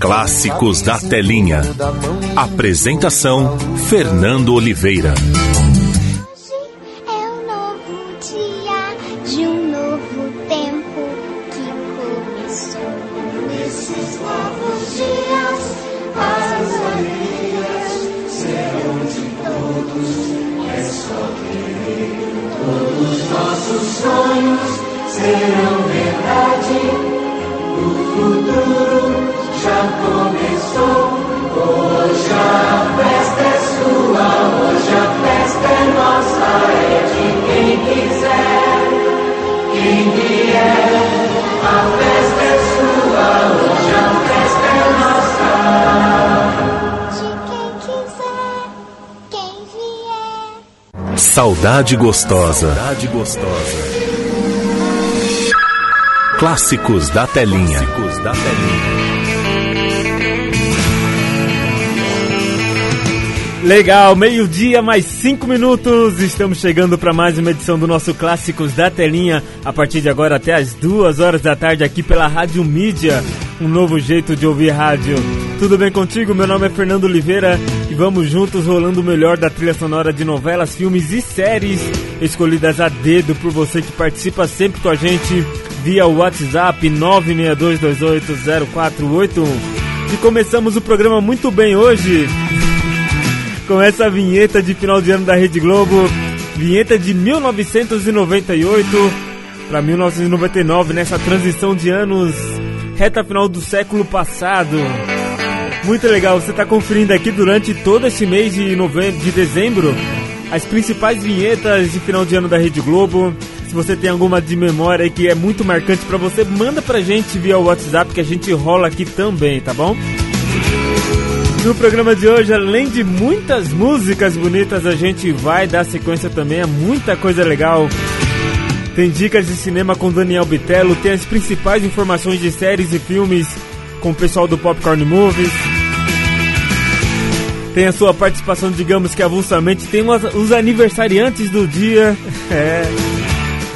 Clássicos da Telinha. Apresentação: Fernando Oliveira. Saudade gostosa. Saudade gostosa. Clássicos da Telinha. Clássicos da Telinha. Legal, meio-dia mais cinco minutos. Estamos chegando para mais uma edição do nosso Clássicos da Telinha. A partir de agora até as duas horas da tarde aqui pela Rádio Mídia. Um novo jeito de ouvir rádio. Tudo bem contigo? Meu nome é Fernando Oliveira vamos juntos rolando o melhor da trilha sonora de novelas, filmes e séries escolhidas a dedo por você que participa sempre com a gente via WhatsApp 962280481. E começamos o programa muito bem hoje com essa vinheta de final de ano da Rede Globo, vinheta de 1998 para 1999, nessa transição de anos, reta final do século passado. Muito legal, você está conferindo aqui durante todo esse mês de, novembro, de dezembro as principais vinhetas de final de ano da Rede Globo. Se você tem alguma de memória que é muito marcante para você, manda pra gente via WhatsApp que a gente rola aqui também, tá bom? No programa de hoje, além de muitas músicas bonitas, a gente vai dar sequência também a muita coisa legal. Tem dicas de cinema com Daniel Bitello, tem as principais informações de séries e filmes com o pessoal do Popcorn Movies. Tem a sua participação, digamos que avulsamente, tem umas- os aniversariantes do dia. É.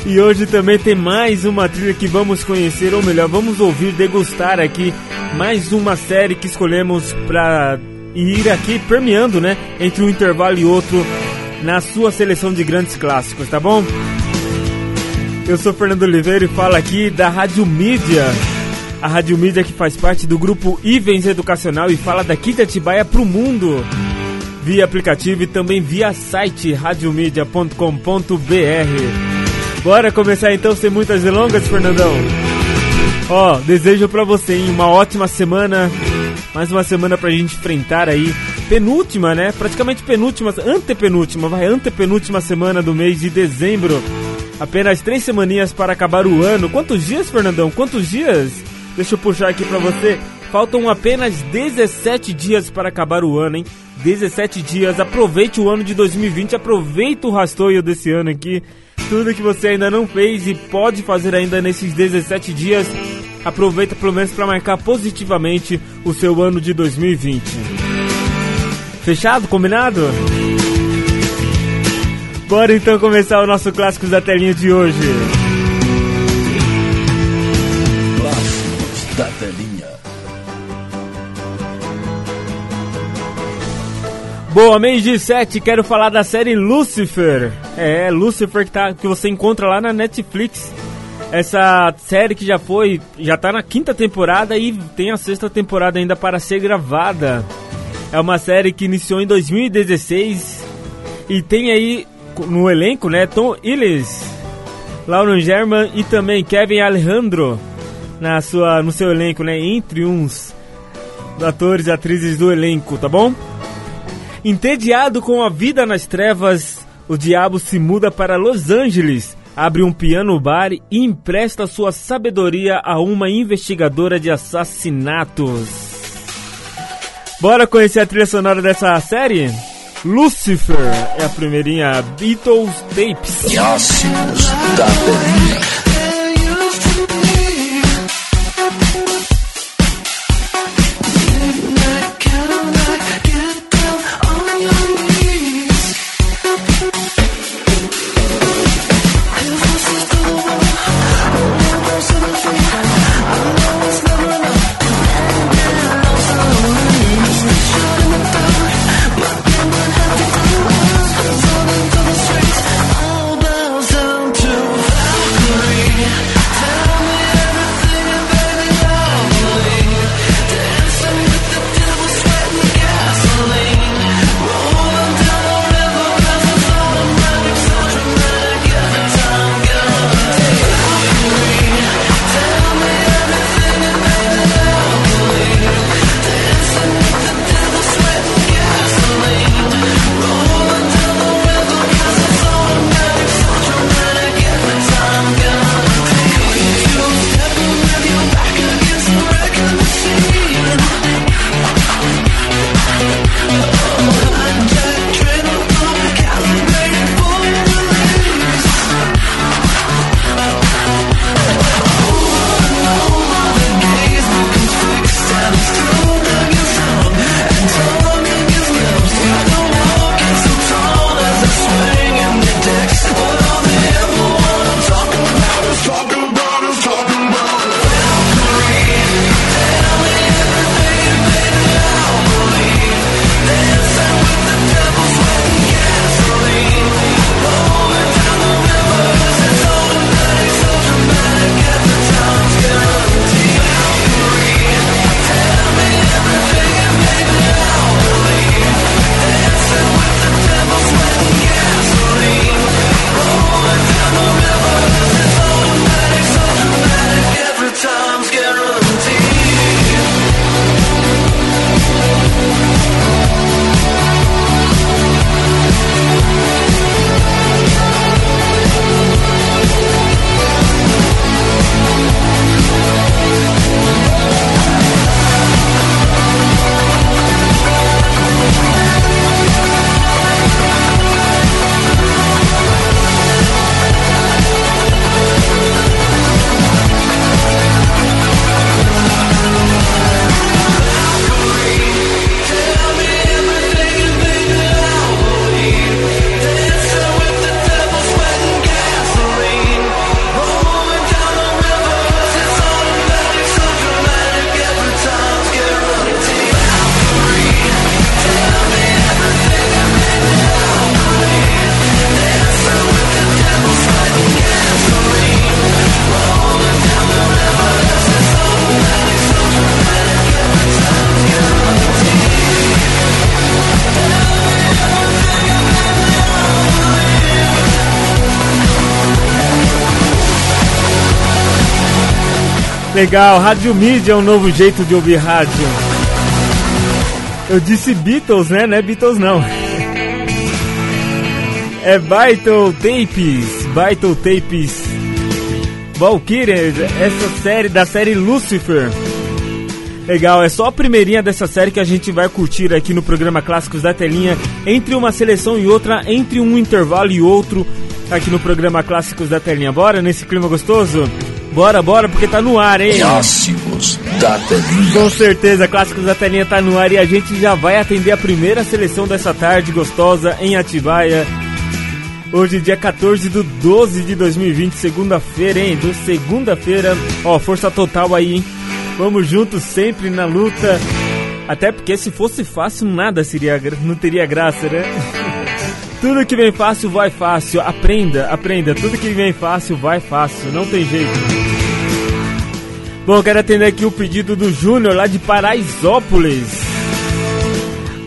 E hoje também tem mais uma trilha que vamos conhecer, ou melhor, vamos ouvir, degustar aqui mais uma série que escolhemos para ir aqui permeando, né, entre um intervalo e outro na sua seleção de grandes clássicos, tá bom? Eu sou Fernando Oliveira e falo aqui da Rádio Mídia. A Rádio Mídia que faz parte do grupo Ivens Educacional e fala daqui de Atibaia pro mundo. Via aplicativo e também via site radiomedia.com.br. Bora começar então sem muitas delongas, Fernandão. Ó, desejo pra você hein, uma ótima semana. Mais uma semana pra gente enfrentar aí. Penúltima, né? Praticamente penúltima, antepenúltima, vai, antepenúltima semana do mês de dezembro. Apenas três semaninhas para acabar o ano. Quantos dias, Fernandão? Quantos dias? Deixa eu puxar aqui pra você. Faltam apenas 17 dias para acabar o ano, hein? 17 dias. Aproveite o ano de 2020, aproveita o rastoio desse ano aqui. Tudo que você ainda não fez e pode fazer ainda nesses 17 dias, aproveita pelo menos para marcar positivamente o seu ano de 2020. Fechado? Combinado? Bora então começar o nosso Clássicos da Telinha de hoje. Boa, mês de 7, quero falar da série Lucifer. É, Lucifer que, tá, que você encontra lá na Netflix. Essa série que já foi, já tá na quinta temporada e tem a sexta temporada ainda para ser gravada. É uma série que iniciou em 2016 E tem aí no elenco, né, Tom Illes, Lauren German e também Kevin Alejandro na sua, no seu elenco, né, entre uns atores e atrizes do elenco, tá bom? Entediado com a vida nas trevas, o diabo se muda para Los Angeles, abre um piano bar e empresta sua sabedoria a uma investigadora de assassinatos. Bora conhecer a trilha sonora dessa série? Lucifer é a primeirinha Beatles Tapes. Legal, Rádio Mídia é um novo jeito de ouvir rádio. Eu disse Beatles, né? Não é Beatles não. É Vital Tapes, Vital Tapes. Valkyries, essa série da série Lucifer. Legal, é só a primeirinha dessa série que a gente vai curtir aqui no programa Clássicos da Telinha, entre uma seleção e outra, entre um intervalo e outro, aqui no programa Clássicos da Telinha. Bora nesse clima gostoso? Bora, bora, porque tá no ar, hein? Clássicos da telinha. Com certeza, Clássicos da Telinha tá no ar e a gente já vai atender a primeira seleção dessa tarde gostosa em Atibaia. Hoje, dia 14 do 12 de 2020, segunda-feira, hein? Do segunda-feira, ó, força total aí, hein? Vamos juntos sempre na luta. Até porque se fosse fácil, nada seria, não teria graça, né? Tudo que vem fácil vai fácil. Aprenda, aprenda. Tudo que vem fácil vai fácil. Não tem jeito. Bom, quero atender aqui o pedido do Júnior lá de Paraisópolis.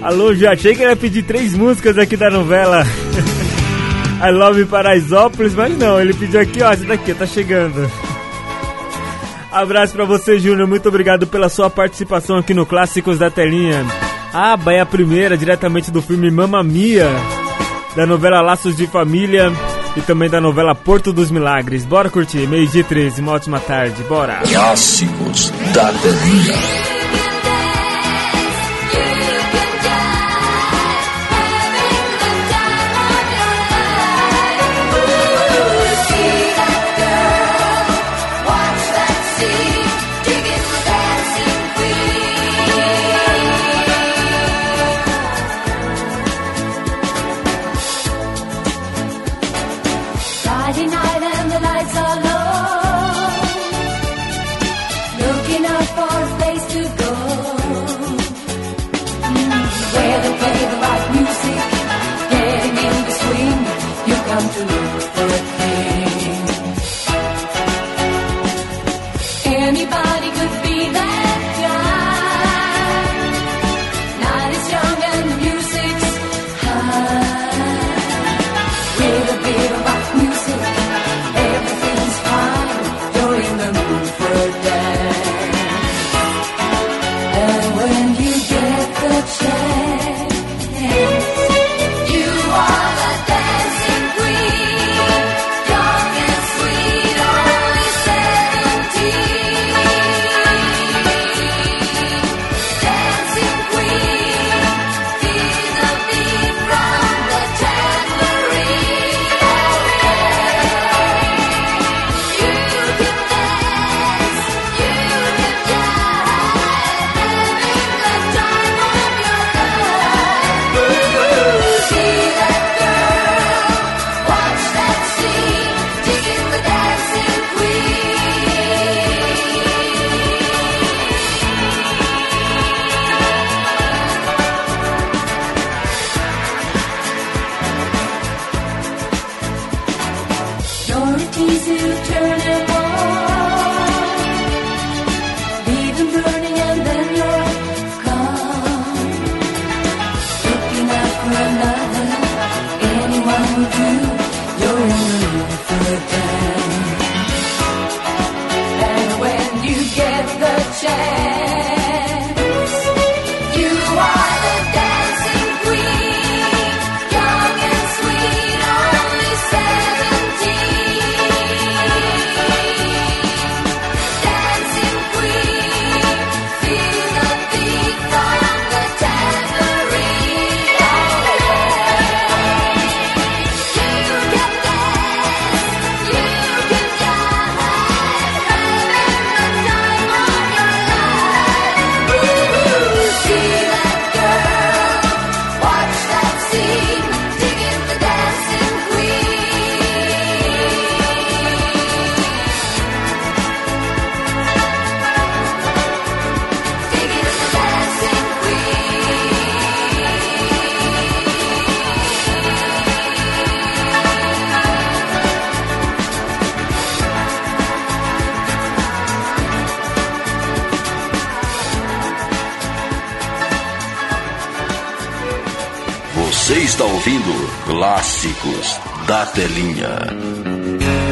Alô, já achei que ele ia pedir três músicas aqui da novela. I Love Paraisópolis, mas não, ele pediu aqui, ó, essa daqui, tá chegando. Abraço para você, Júnior. Muito obrigado pela sua participação aqui no Clássicos da Telinha. Ah, Aba é a primeira, diretamente do filme Mamma Mia, da novela Laços de Família e também da novela Porto dos Milagres. Bora curtir, meio-dia 13, uma ótima tarde, bora! Clássicos da Terrinha. Da Telinha.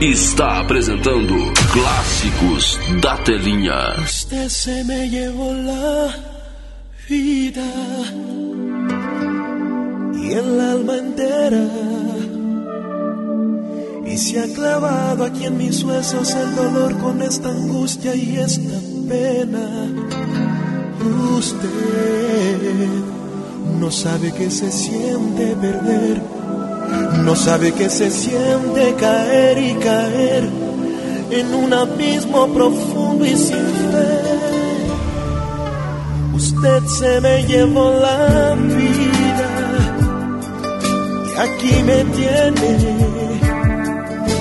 Está apresentando Clássicos da Telinha. Usted se me llevó la vida y el alma entera y se ha clavado aquí en mis huesos el dolor con esta angustia y esta pena. Usted no sabe que se siente perder, no sabe que se siente caer y caer en un abismo profundo y sin fe. Usted se me llevó la vida y aquí me tiene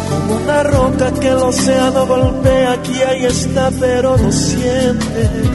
como una roca que el océano golpea. Aquí ahí está, pero no siente.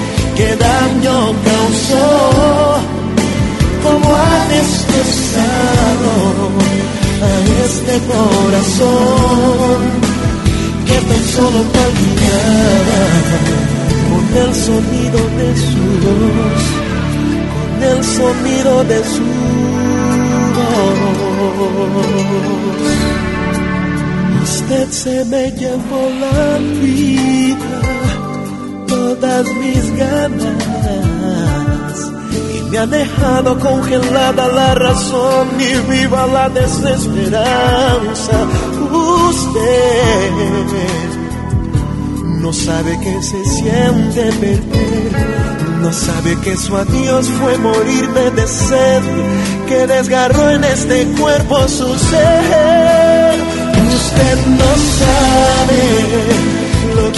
qué daño causó, cómo ha destrozado a este corazón que tan solo palpitaba con el sonido de su voz, con el sonido de su voz. Usted se me llevó la vida, todas mis ganas, y me ha dejado congelada la razón y viva la desesperanza. Usted no sabe que se siente perder. No sabe que su adiós fue morirme de sed, que desgarró en este cuerpo su ser. Usted no sabe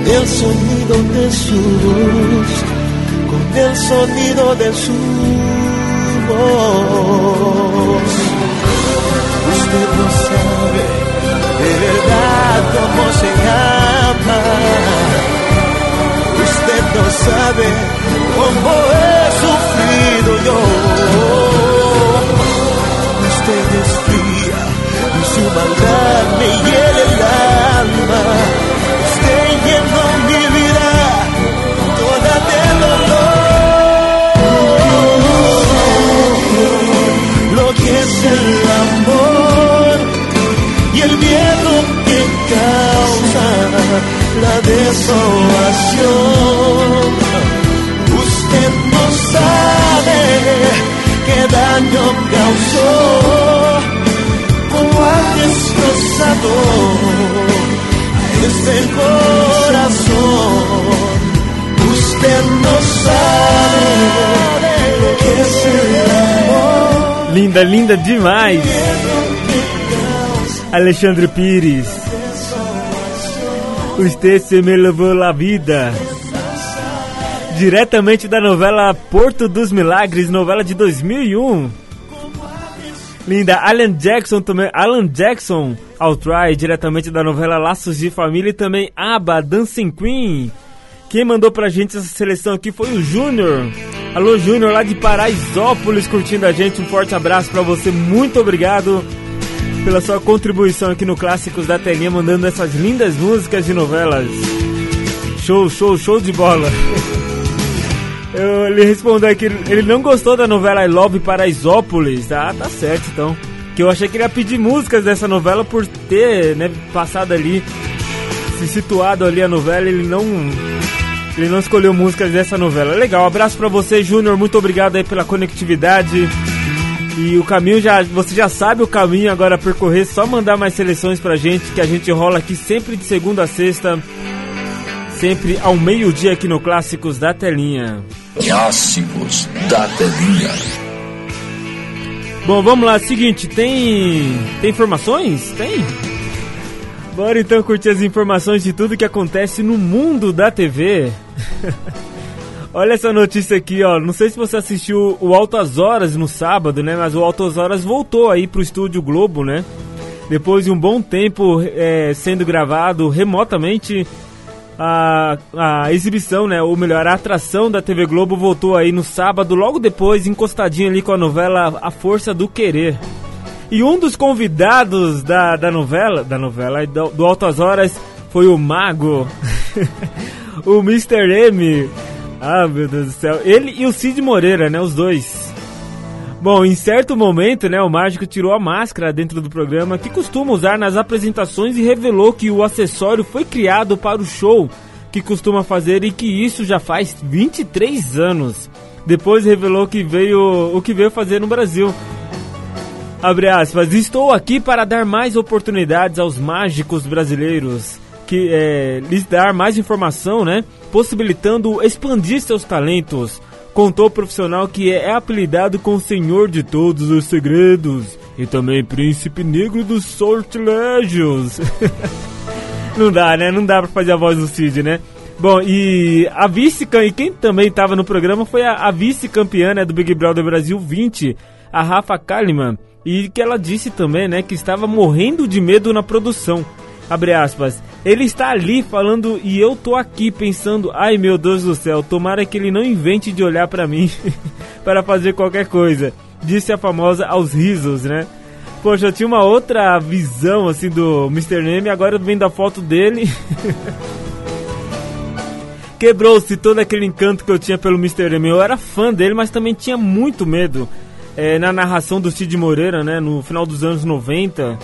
con el sonido de su voz, con el sonido de su voz. Usted no sabe de verdad cómo se llama. Usted no sabe cómo he sufrido yo. Usted es fría y su maldad me hiere el alma. Y el miedo que causa la desolación. Usted no sabe qué daño causó, cómo ha destrozado a este corazón. Usted no sabe lo que es el amor. Linda, linda demais. Alexandre Pires. Usted se me levou la vida. Diretamente da novela Porto dos Milagres, novela de 2001. Linda, Alan Jackson também. Alan Jackson, Try, diretamente da novela Laços de Família e também Aba, Dancing Queen. Quem mandou pra gente essa seleção aqui foi o Júnior. Alô, Júnior, lá de Paraisópolis, curtindo a gente. Um forte abraço pra você, muito obrigado pela sua contribuição aqui no Clássicos da Telinha, mandando essas lindas músicas de novelas. Show, show, show de bola. Eu, ele respondeu aqui, ele não gostou da novela I Love Paraisópolis. Ah, tá certo então. Que eu achei que ele ia pedir músicas dessa novela por ter, né, passado ali, se situado ali a novela, ele não. Ele não escolheu músicas dessa novela. Legal, abraço pra você, Júnior. Muito obrigado aí pela conectividade. E o caminho já. Você já sabe o caminho agora a percorrer, só mandar mais seleções pra gente, que a gente rola aqui sempre de segunda a sexta. Sempre ao meio-dia aqui no Clássicos da Telinha. Clássicos da Telinha. Bom, vamos lá, seguinte, tem. Tem informações? Tem? Bora então curtir as informações de tudo que acontece no mundo da TV. Olha essa notícia aqui, ó. Não sei se você assistiu o Altas Horas no sábado, né? Mas o Altas Horas voltou aí pro Estúdio Globo, né? Depois de um bom tempo é, sendo gravado remotamente, a, a exibição, né? Ou melhor, a atração da TV Globo voltou aí no sábado, logo depois, encostadinho ali com a novela A Força do Querer. E um dos convidados da, da novela, da novela, do, do Altas Horas, foi o Mago, o Mr. M. Ah, meu Deus do céu. Ele e o Cid Moreira, né? Os dois. Bom, em certo momento, né, o mágico tirou a máscara dentro do programa que costuma usar nas apresentações e revelou que o acessório foi criado para o show que costuma fazer e que isso já faz 23 anos. Depois revelou que veio o que veio fazer no Brasil. Abre aspas, estou aqui para dar mais oportunidades aos mágicos brasileiros, que é, lhes dar mais informação, né? Possibilitando expandir seus talentos. Contou o profissional que é apelidado com Senhor de Todos os Segredos e também Príncipe Negro dos Sortilégios. Não dá, né? Não dá pra fazer a voz do Cid, né? Bom, e a vice e quem também estava no programa foi a, a vice-campeã né, do Big Brother Brasil 20, a Rafa Kalimann, e que ela disse também, né, que estava morrendo de medo na produção. Abre aspas. Ele está ali falando e eu tô aqui pensando, ai meu Deus do céu, tomara que ele não invente de olhar pra mim para fazer qualquer coisa. Disse a famosa aos risos, né? Poxa, eu tinha uma outra visão assim do Mr. Neme, agora vendo a foto dele. Quebrou-se todo aquele encanto que eu tinha pelo Mr. M. Eu era fã dele, mas também tinha muito medo. É, na narração do Cid Moreira, né, no final dos anos 90,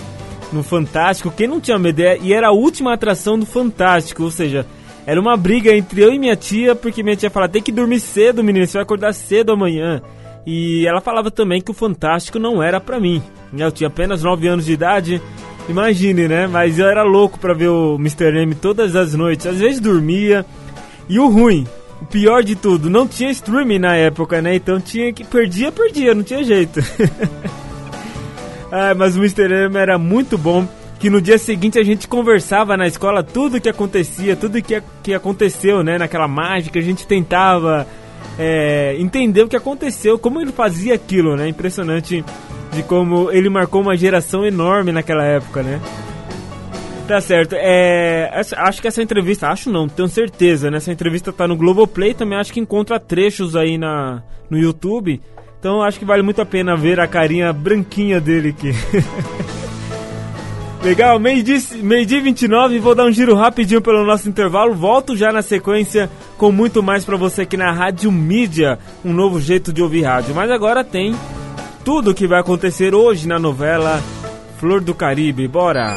no Fantástico, quem não tinha medo? E era a última atração do Fantástico, ou seja, era uma briga entre eu e minha tia, porque minha tia falava: tem que dormir cedo, menino, você vai acordar cedo amanhã. E ela falava também que o Fantástico não era pra mim. Eu tinha apenas 9 anos de idade, imagine, né? Mas eu era louco pra ver o Mr. M todas as noites. Às vezes dormia. E o ruim, o pior de tudo, não tinha streaming na época, né? Então tinha que. Perdia, perdia, não tinha jeito. ah, mas o Mr. M era muito bom. que no dia seguinte a gente conversava na escola tudo que acontecia, tudo que, que aconteceu, né, naquela mágica, a gente tentava é, entender o que aconteceu, como ele fazia aquilo, né? Impressionante de como ele marcou uma geração enorme naquela época, né? Tá certo. É, acho que essa entrevista, acho não, tenho certeza, né? Essa entrevista tá no Globoplay, também acho que encontra trechos aí na, no YouTube. Então acho que vale muito a pena ver a carinha branquinha dele aqui. Legal, meio-dia meio dia 29, vou dar um giro rapidinho pelo nosso intervalo. Volto já na sequência com muito mais pra você aqui na Rádio Mídia, um novo jeito de ouvir rádio. Mas agora tem tudo o que vai acontecer hoje na novela Flor do Caribe. Bora!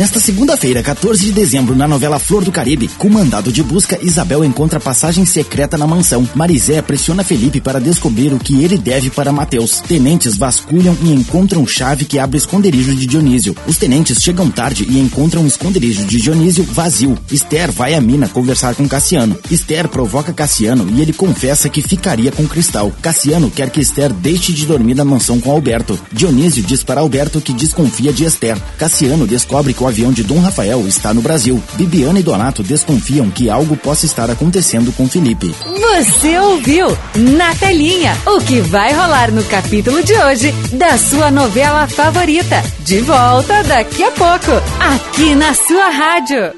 Nesta segunda-feira, 14 de dezembro, na novela Flor do Caribe, com mandado de busca, Isabel encontra passagem secreta na mansão. Marizé pressiona Felipe para descobrir o que ele deve para Mateus. Tenentes vasculham e encontram chave que abre esconderijo de Dionísio. Os tenentes chegam tarde e encontram o esconderijo de Dionísio vazio. Esther vai à mina conversar com Cassiano. Esther provoca Cassiano e ele confessa que ficaria com Cristal. Cassiano quer que Esther deixe de dormir na mansão com Alberto. Dionísio diz para Alberto que desconfia de Esther. Cassiano descobre que o avião de Dom Rafael está no Brasil. Bibiana e Donato desconfiam que algo possa estar acontecendo com Felipe. Você ouviu na telinha o que vai rolar no capítulo de hoje da sua novela favorita. De volta daqui a pouco, aqui na sua rádio.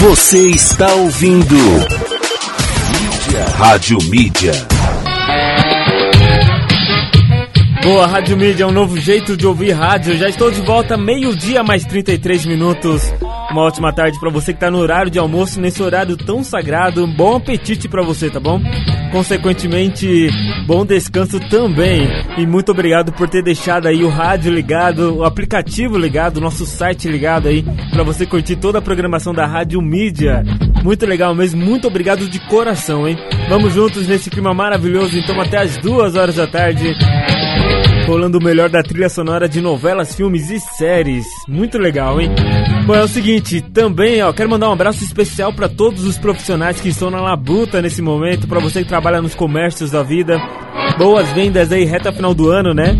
Você está ouvindo. Rádio Mídia. Boa, Rádio Mídia, um novo jeito de ouvir rádio. Já estou de volta, meio-dia mais 33 minutos. Uma ótima tarde pra você que tá no horário de almoço, nesse horário tão sagrado. Bom apetite pra você, tá bom? Consequentemente, bom descanso também. E muito obrigado por ter deixado aí o rádio ligado, o aplicativo ligado, o nosso site ligado aí, pra você curtir toda a programação da Rádio Mídia. Muito legal mesmo, muito obrigado de coração, hein? Vamos juntos nesse clima maravilhoso, então até as duas horas da tarde rolando o melhor da trilha sonora de novelas, filmes e séries. Muito legal, hein? Bom, é o seguinte, também, ó, quero mandar um abraço especial para todos os profissionais que estão na labuta nesse momento, para você que trabalha nos comércios da vida. Boas vendas aí, reta final do ano, né?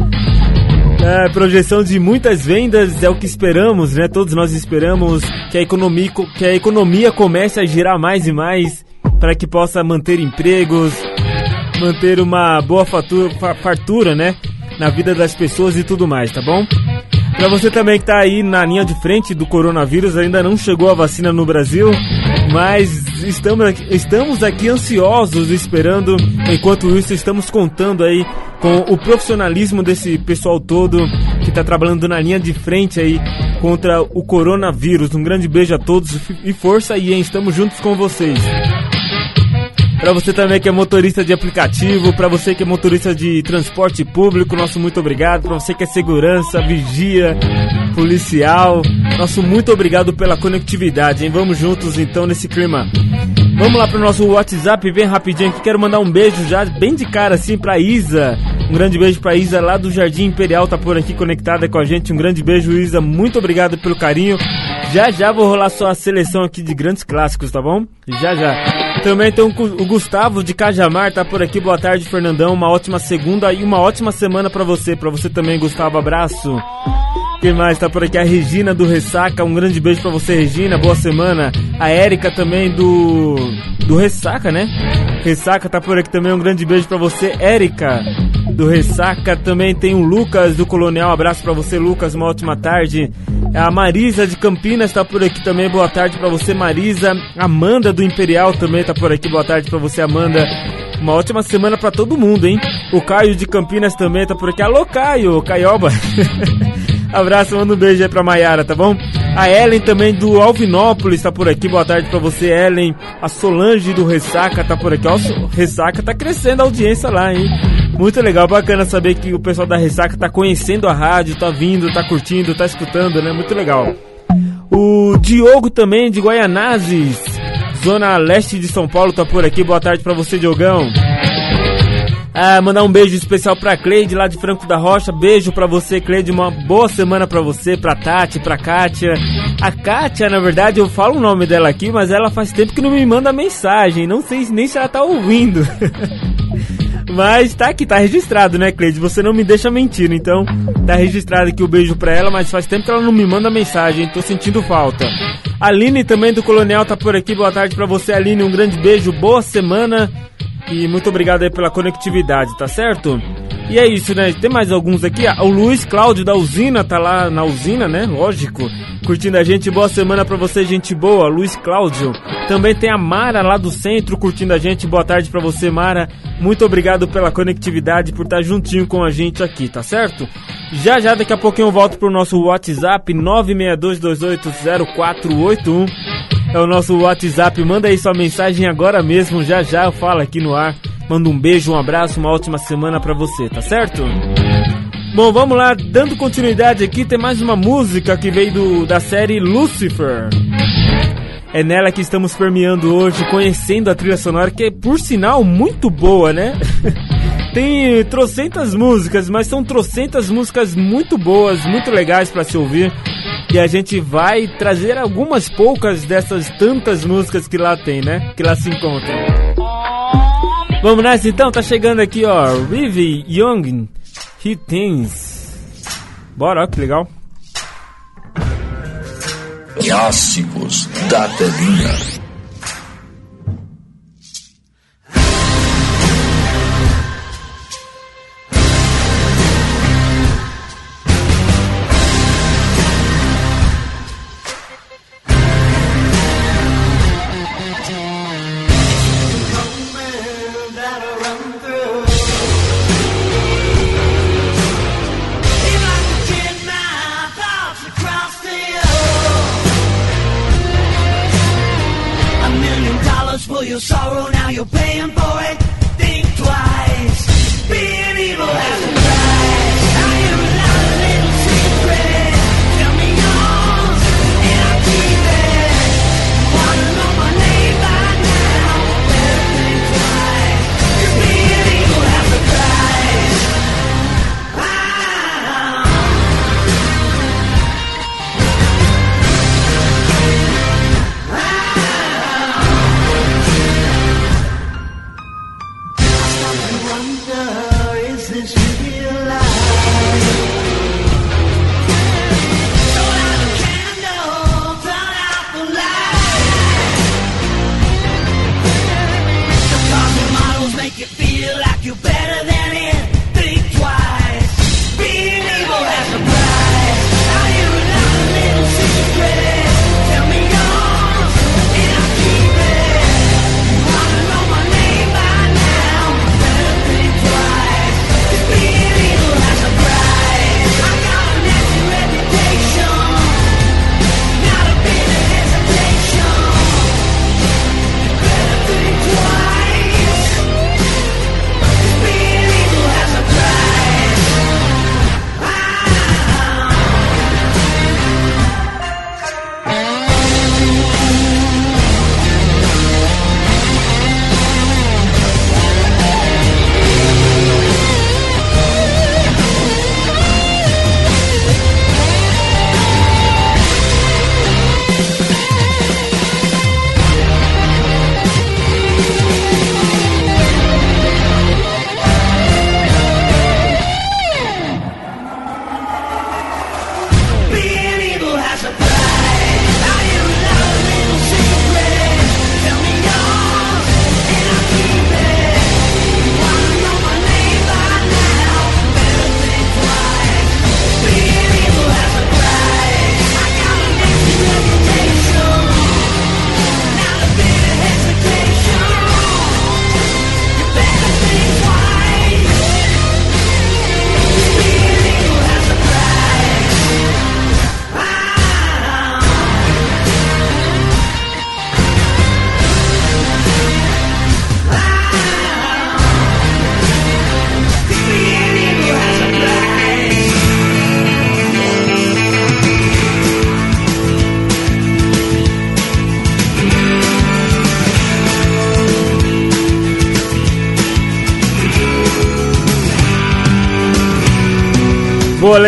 É, projeção de muitas vendas é o que esperamos, né? Todos nós esperamos que a economia, co- que a economia comece a girar mais e mais para que possa manter empregos, manter uma boa fatura, fa- fartura, né? Na vida das pessoas e tudo mais, tá bom? Pra você também que tá aí na linha de frente do coronavírus, ainda não chegou a vacina no Brasil, mas estamos aqui, estamos aqui ansiosos esperando. Enquanto isso, estamos contando aí com o profissionalismo desse pessoal todo que tá trabalhando na linha de frente aí contra o coronavírus. Um grande beijo a todos e força aí, hein? Estamos juntos com vocês. Pra você também que é motorista de aplicativo, pra você que é motorista de transporte público, nosso muito obrigado. Pra você que é segurança, vigia, policial, nosso muito obrigado pela conectividade, hein? Vamos juntos então nesse clima. Vamos lá pro nosso WhatsApp, bem rapidinho aqui. Quero mandar um beijo já, bem de cara assim, pra Isa. Um grande beijo pra Isa lá do Jardim Imperial, tá por aqui conectada com a gente. Um grande beijo, Isa. Muito obrigado pelo carinho. Já já vou rolar só a seleção aqui de grandes clássicos, tá bom? Já já. Também tem o Gu- o Gustavo de Cajamar, tá por aqui. Boa tarde, Fernandão. Uma ótima segunda e uma ótima semana pra você. Pra você também, Gustavo. Abraço. Quem mais tá por aqui? A Regina do Ressaca. Um grande beijo pra você, Regina. Boa semana. A Érica também do. Do Ressaca, né? Ressaca tá por aqui também. Um grande beijo pra você, Érica. Do Ressaca também tem o Lucas do Colonial. Abraço pra você, Lucas. Uma ótima tarde. A Marisa de Campinas tá por aqui também. Boa tarde pra você, Marisa. Amanda do Imperial também tá por aqui. Boa tarde pra você, Amanda. Uma ótima semana pra todo mundo, hein? O Caio de Campinas também tá por aqui. Alô, Caio, Caioba. Abraço, manda um beijo aí pra Maiara, tá bom? A Ellen também do Alvinópolis tá por aqui. Boa tarde pra você, Ellen. A Solange do Ressaca tá por aqui. Ó, o Ressaca tá crescendo a audiência lá, hein? Muito legal, bacana saber que o pessoal da Ressaca tá conhecendo a rádio, tá vindo, tá curtindo, tá escutando, né? Muito legal. O Diogo também de Guaianazes, zona leste de São Paulo, tá por aqui. Boa tarde pra você, Diogão. Ah, mandar um beijo especial pra Cleide lá de Franco da Rocha. Beijo pra você, Cleide. Uma boa semana pra você, pra Tati, pra Kátia. A Kátia, na verdade, eu falo o nome dela aqui, mas ela faz tempo que não me manda mensagem. Não sei nem se ela tá ouvindo. Mas tá aqui, tá registrado, né, Cleide? Você não me deixa mentir, então tá registrado aqui o beijo pra ela, mas faz tempo que ela não me manda mensagem, tô sentindo falta. Aline também do Colonial tá por aqui, boa tarde pra você, Aline, um grande beijo, boa semana e muito obrigado aí pela conectividade, tá certo? E é isso, né? Tem mais alguns aqui. Ah, o Luiz Cláudio da usina tá lá na usina, né? Lógico. Curtindo a gente. Boa semana pra você, gente boa. Luiz Cláudio. Também tem a Mara lá do centro curtindo a gente. Boa tarde pra você, Mara. Muito obrigado pela conectividade, por estar juntinho com a gente aqui, tá certo? Já já daqui a pouquinho eu volto pro nosso WhatsApp 962280481. É o nosso WhatsApp. Manda aí sua mensagem agora mesmo. Já já eu falo aqui no ar. Manda um beijo, um abraço, uma ótima semana pra você, tá certo? Bom, vamos lá, dando continuidade aqui, tem mais uma música que veio do, da série Lucifer. É nela que estamos permeando hoje, conhecendo a trilha sonora, que é, por sinal, muito boa, né? tem trocentas músicas, mas são trocentas músicas muito boas, muito legais para se ouvir. E a gente vai trazer algumas poucas dessas tantas músicas que lá tem, né? Que lá se encontram. Vamos nessa então, tá chegando aqui, ó, Rivi Young, He Things. Bora, ó, que legal. Clássicos da telinha.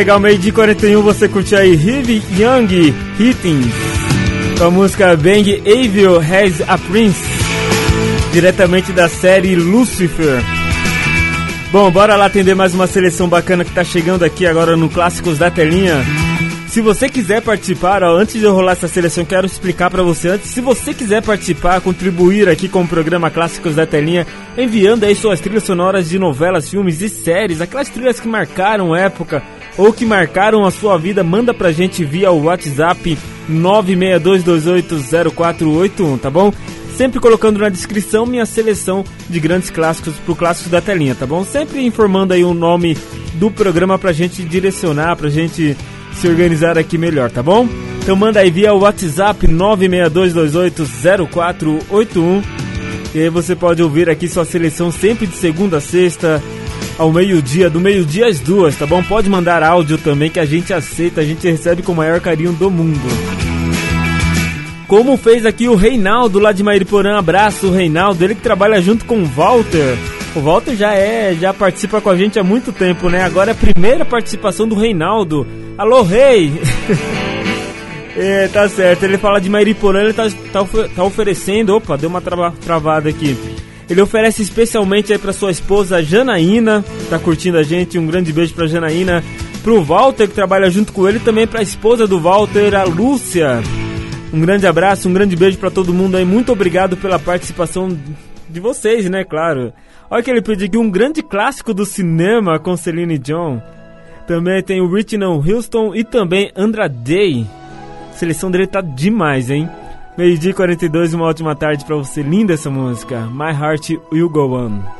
Legal, meio de 41 você curte aí Heavy Young Hitting com a música Bang Evil Has a Prince, diretamente da série Lucifer. Bom, bora lá atender mais uma seleção bacana que tá chegando aqui agora no Clássicos da Telinha. Se você quiser participar, ó, antes de eu rolar essa seleção, quero explicar pra você antes. Se você quiser participar, contribuir aqui com o programa Clássicos da Telinha, enviando aí suas trilhas sonoras de novelas, filmes e séries, aquelas trilhas que marcaram época ou que marcaram a sua vida, manda pra gente via o WhatsApp 962280481, tá bom? Sempre colocando na descrição minha seleção de grandes clássicos pro Clássicos da Telinha, tá bom? Sempre informando aí o nome do programa pra gente direcionar, pra gente se organizar aqui melhor, tá bom? Então manda aí via WhatsApp 962280481 e aí você pode ouvir aqui sua seleção sempre de segunda a sexta ao meio-dia, do meio-dia às duas, tá bom? Pode mandar áudio também que a gente aceita, a gente recebe com o maior carinho do mundo. Como fez aqui o Reinaldo lá de Mairiporã, abraço Reinaldo, ele que trabalha junto com o Walter. O Walter já é, já participa com a gente há muito tempo, né? Agora é a primeira participação do Reinaldo. Alô, rei! é, tá certo, ele fala de Mairiporã, ele tá, tá, tá oferecendo. Opa, deu uma trava- travada aqui. Ele oferece especialmente aí pra sua esposa Janaína, tá curtindo a gente. Um grande beijo pra Janaína. Pro Walter, que trabalha junto com ele, também pra esposa do Walter, a Lúcia. Um grande abraço, um grande beijo pra todo mundo aí. Muito obrigado pela participação de vocês, né? Claro. Olha que ele pediu aqui um grande clássico do cinema com Celine Dion. Também tem o Whitney Houston e também Andra Day. A seleção dele tá demais, hein? Meio-dia e 42, uma ótima tarde pra você. Linda essa música. My Heart Will Go On.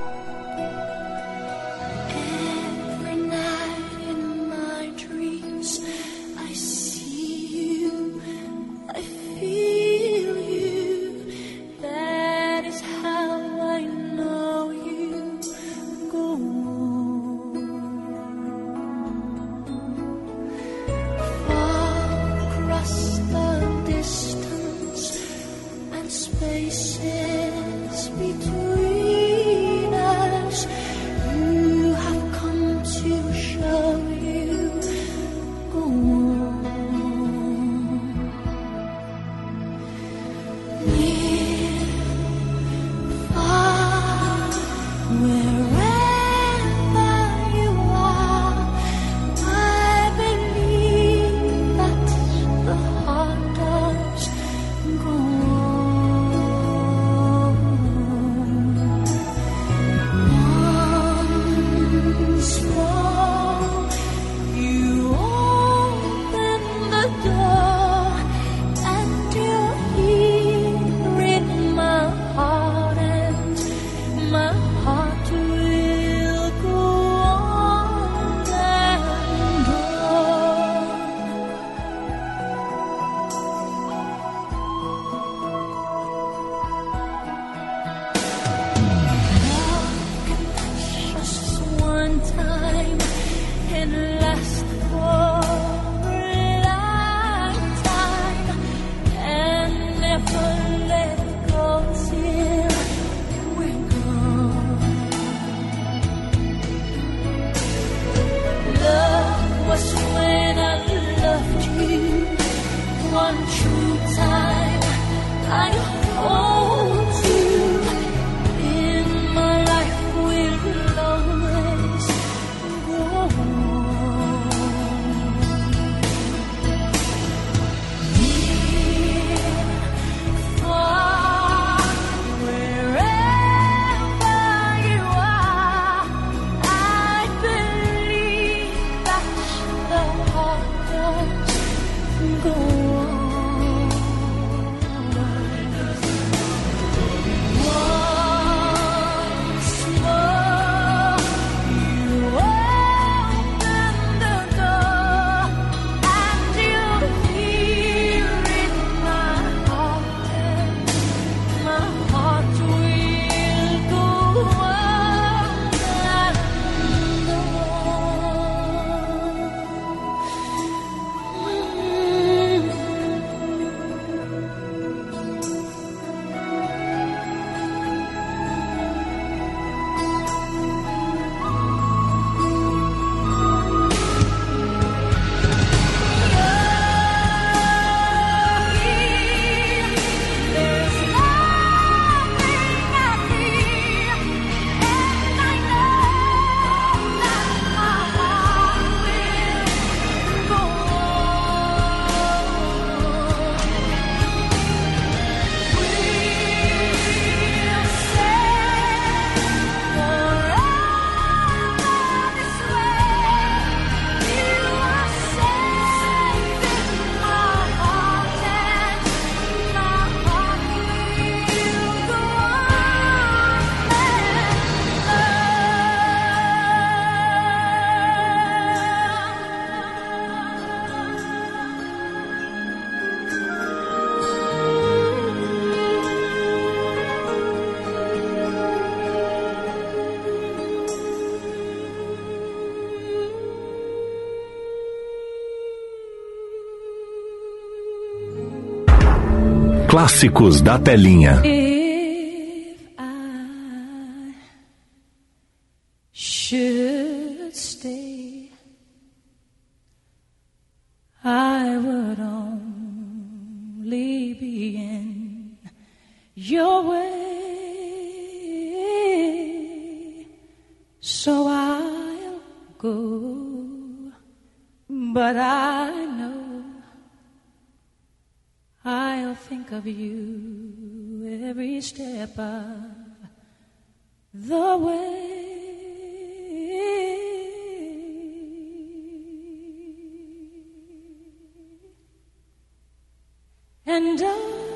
Clássicos da Telinha. If I should stay, I would only be in your way. So I'll go, but I think of you every step of the way. And I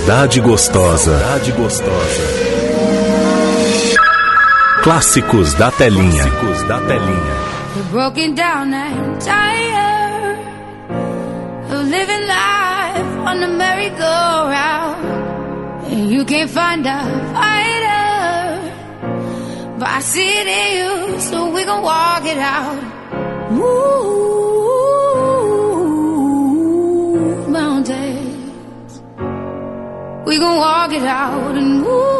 Saudade Gostosa. Saudade Gostosa. Clássicos da Telinha. Clássicos da Telinha. Broken down and tired of living life on the merry-go-round. And you can't find a fighter, but I see it in you, so we gon' walk it out. We gon' walk it out and move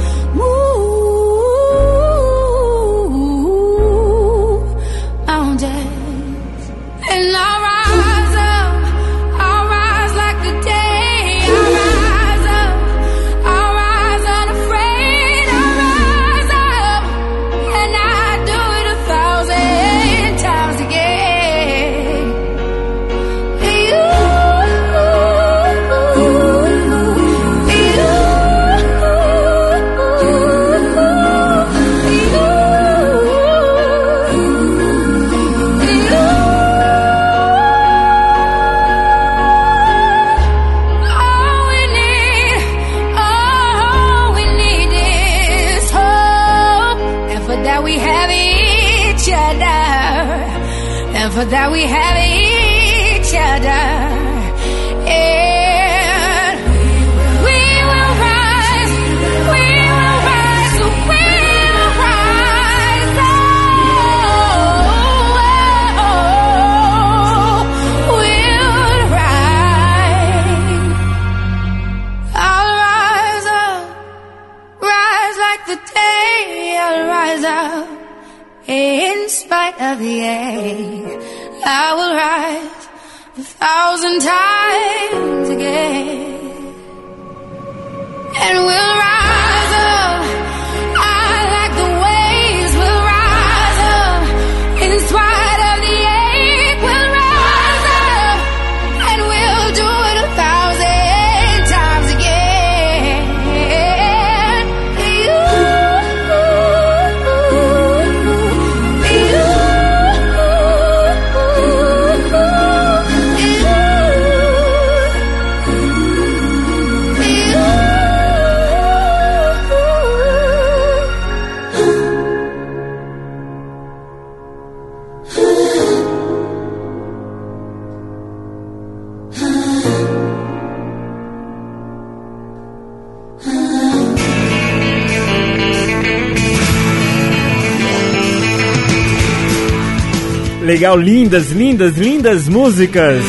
Legal, lindas, lindas, lindas músicas.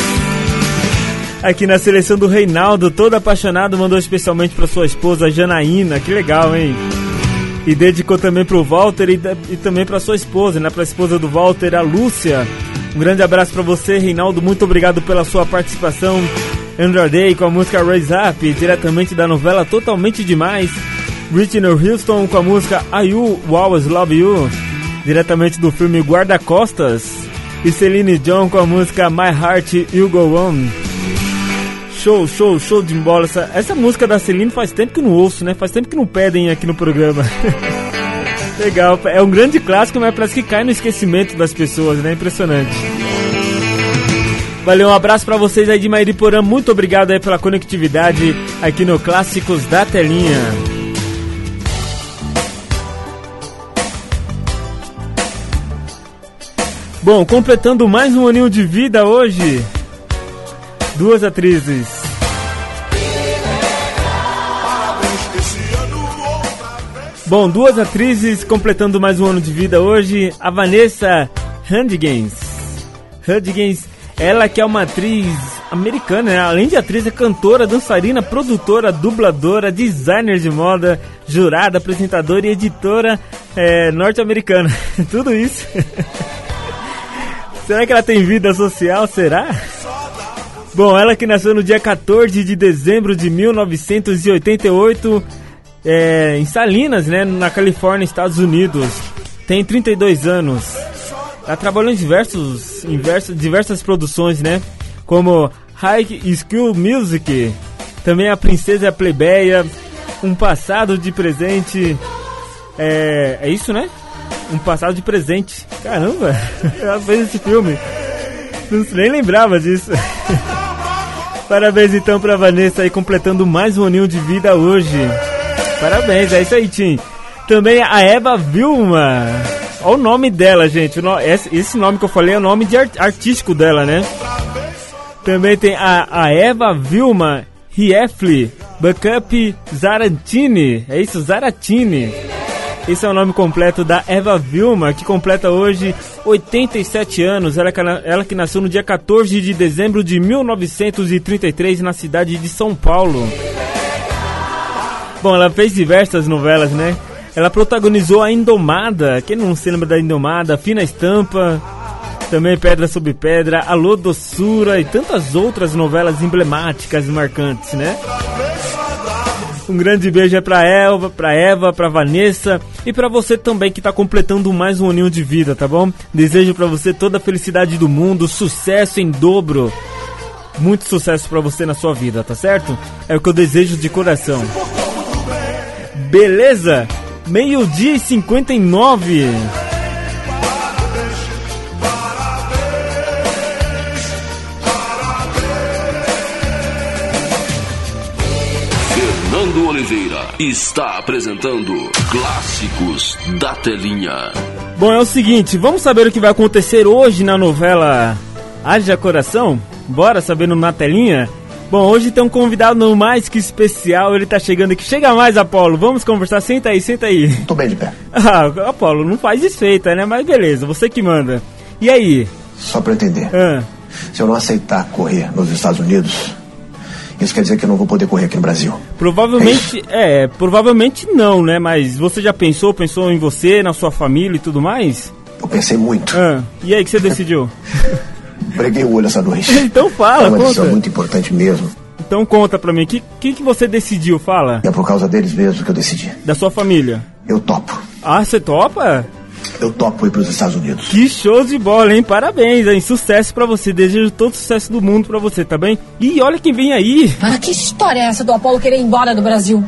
Aqui na seleção do Reinaldo, todo apaixonado, mandou especialmente para sua esposa Janaína. Que legal, hein? E dedicou também pro Walter e, e também para sua esposa, né? Para a esposa do Walter, a Lúcia. Um grande abraço para você, Reinaldo. Muito obrigado pela sua participação. Andrew Day com a música Raise Up, diretamente da novela Totalmente Demais. Whitney Houston com a música I You Always Love You, diretamente do filme Guarda-Costas. E Celine Dion com a música My Heart You Go On. Show, show, show de bola. Essa, essa música da Celine faz tempo que não ouço, né? Faz tempo que não pedem aqui no programa. Legal, é um grande clássico, mas parece que cai no esquecimento das pessoas, né? Impressionante. Valeu, um abraço pra vocês aí de Mairiporã. Muito obrigado aí pela conectividade aqui no Clássicos da Telinha. Bom, completando mais um aninho de vida hoje, duas atrizes. Bom, duas atrizes completando mais um ano de vida hoje. A Vanessa Hudgens. Hudgens, ela que é uma atriz americana, né? além de atriz, é cantora, dançarina, produtora, dubladora, designer de moda, jurada, apresentadora e editora é, norte-americana. Tudo isso. Será que ela tem vida social? Será? Bom, ela que nasceu no dia 14 de dezembro de 1988 é, em Salinas, né, na Califórnia, Estados Unidos. Tem 32 anos. Ela trabalhou em diversos, em diversas, diversas produções, né? Como High School Music, também a Princesa e a Plebeia, Um Passado de Presente. É, é isso, né? Um Passado de Presente. Caramba, ela fez esse filme. Nem lembrava disso. Parabéns então pra Vanessa aí completando mais um aninho de vida hoje. Parabéns, é isso aí, Tim. Também a Eva Vilma. Olha o nome dela, gente. Esse, nome que eu falei é o nome de art- artístico dela, né? Também tem a, a Eva Vilma Riefli Backup Zarantini. É isso, Zaratini. Esse é o nome completo da Eva Vilma, que completa hoje 87 anos. Ela, na- ela que nasceu no dia 14 de dezembro de 1933 na cidade de São Paulo. Bom, ela fez diversas novelas, né? Ela protagonizou a Indomada. Quem não se lembra da Indomada? Fina Estampa. Também Pedra sobre Pedra, Alô Doçura e tantas outras novelas emblemáticas e marcantes, né? Um grande beijo é pra Elva, pra Eva, pra Vanessa e pra você também que tá completando mais um aninho de vida, tá bom? Desejo pra você toda a felicidade do mundo, sucesso em dobro. Muito sucesso pra você na sua vida, tá certo? É o que eu desejo de coração. Beleza? Meio-dia e 59. Oliveira está apresentando Clássicos da Telinha. Bom, é o seguinte, vamos saber o que vai acontecer hoje na novela Haja Coração? Bora sabendo na telinha? Bom, hoje tem um convidado mais que especial, ele tá chegando aqui. Chega mais, Apolo, vamos conversar, senta aí, senta aí. Tô bem de pé. Ah, Apolo, não faz desfeita, né? Mas beleza, você que manda. E aí? Só pra entender. Ah, Se eu não aceitar correr nos Estados Unidos, isso quer dizer que eu não vou poder correr aqui no Brasil. provavelmente, é, provavelmente não, né? Mas você já pensou, pensou em você, na sua família e tudo mais? Eu pensei muito. Ah, e aí, que você decidiu? Breguei o olho essa noite. então fala, é uma decisão conta. muito importante mesmo. Então conta pra mim, o que, que, que você decidiu? Fala. É por causa deles mesmo que eu decidi. Da sua família. Eu topo. Ah, você topa? Eu topo ir pros Estados Unidos. Que show de bola, hein? Parabéns, hein? Sucesso pra você. Desejo todo o sucesso do mundo pra você, tá bem? E olha quem vem aí. Para que história é essa do Apolo querer ir embora do Brasil?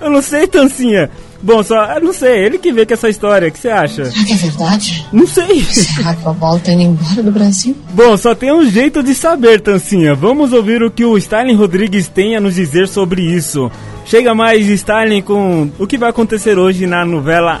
Eu não sei, Tancinha. Bom, só, eu não sei, ele que vê com essa história. O que você acha? Será que é verdade? Não sei. Será que o Apolo tá indo embora do Brasil? Bom, só tem um jeito de saber, Tancinha. Vamos ouvir o que o Stalin Rodrigues tem a nos dizer sobre isso. Chega mais, Stalin, com o que vai acontecer hoje na novela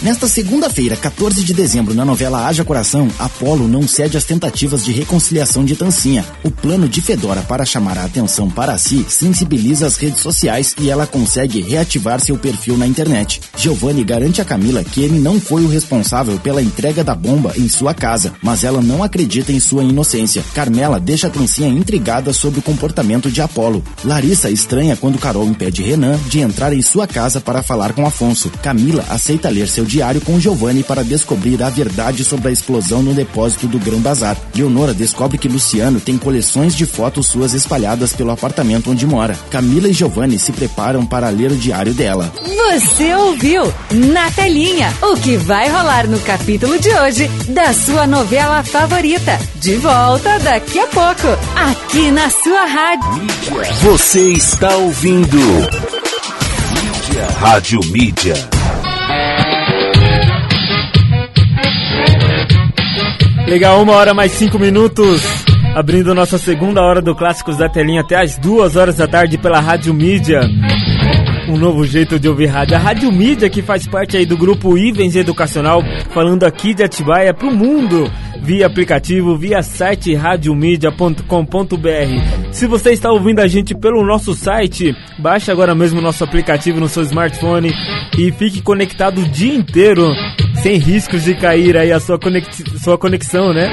Nesta segunda-feira, 14 de dezembro, na novela Haja Coração, Apolo não cede às tentativas de reconciliação de Tancinha. O plano de Fedora para chamar a atenção para si sensibiliza as redes sociais e ela consegue reativar seu perfil na internet. Giovanni garante a Camila que ele não foi o responsável pela entrega da bomba em sua casa, mas ela não acredita em sua inocência. Carmela deixa Tancinha intrigada sobre o comportamento de Apolo. Larissa estranha quando Carol impede Renan de entrar em sua casa para falar com Afonso. Camila aceita ler seu diário com Giovanni para descobrir a verdade sobre a explosão no depósito do Grão Bazar. Leonora descobre que Luciano tem coleções de fotos suas espalhadas pelo apartamento onde mora. Camila e Giovanni se preparam para ler o diário dela. Você ouviu na telinha o que vai rolar no capítulo de hoje da sua novela favorita. De volta daqui a pouco, aqui na sua rádio. Você está ouvindo Rádio Mídia. Legal, uma hora mais cinco minutos. Abrindo nossa segunda hora do Clássicos da Telinha até as duas horas da tarde pela Rádio Mídia. Um novo jeito de ouvir rádio. A Rádio Mídia, que faz parte aí do grupo Ivens Educacional, falando aqui de Atibaia pro mundo, via aplicativo, via site radiomedia.com.br. Se você está ouvindo a gente pelo nosso site, baixe agora mesmo o nosso aplicativo no seu smartphone e fique conectado o dia inteiro, sem riscos de cair aí a sua, conex sua conexão, né?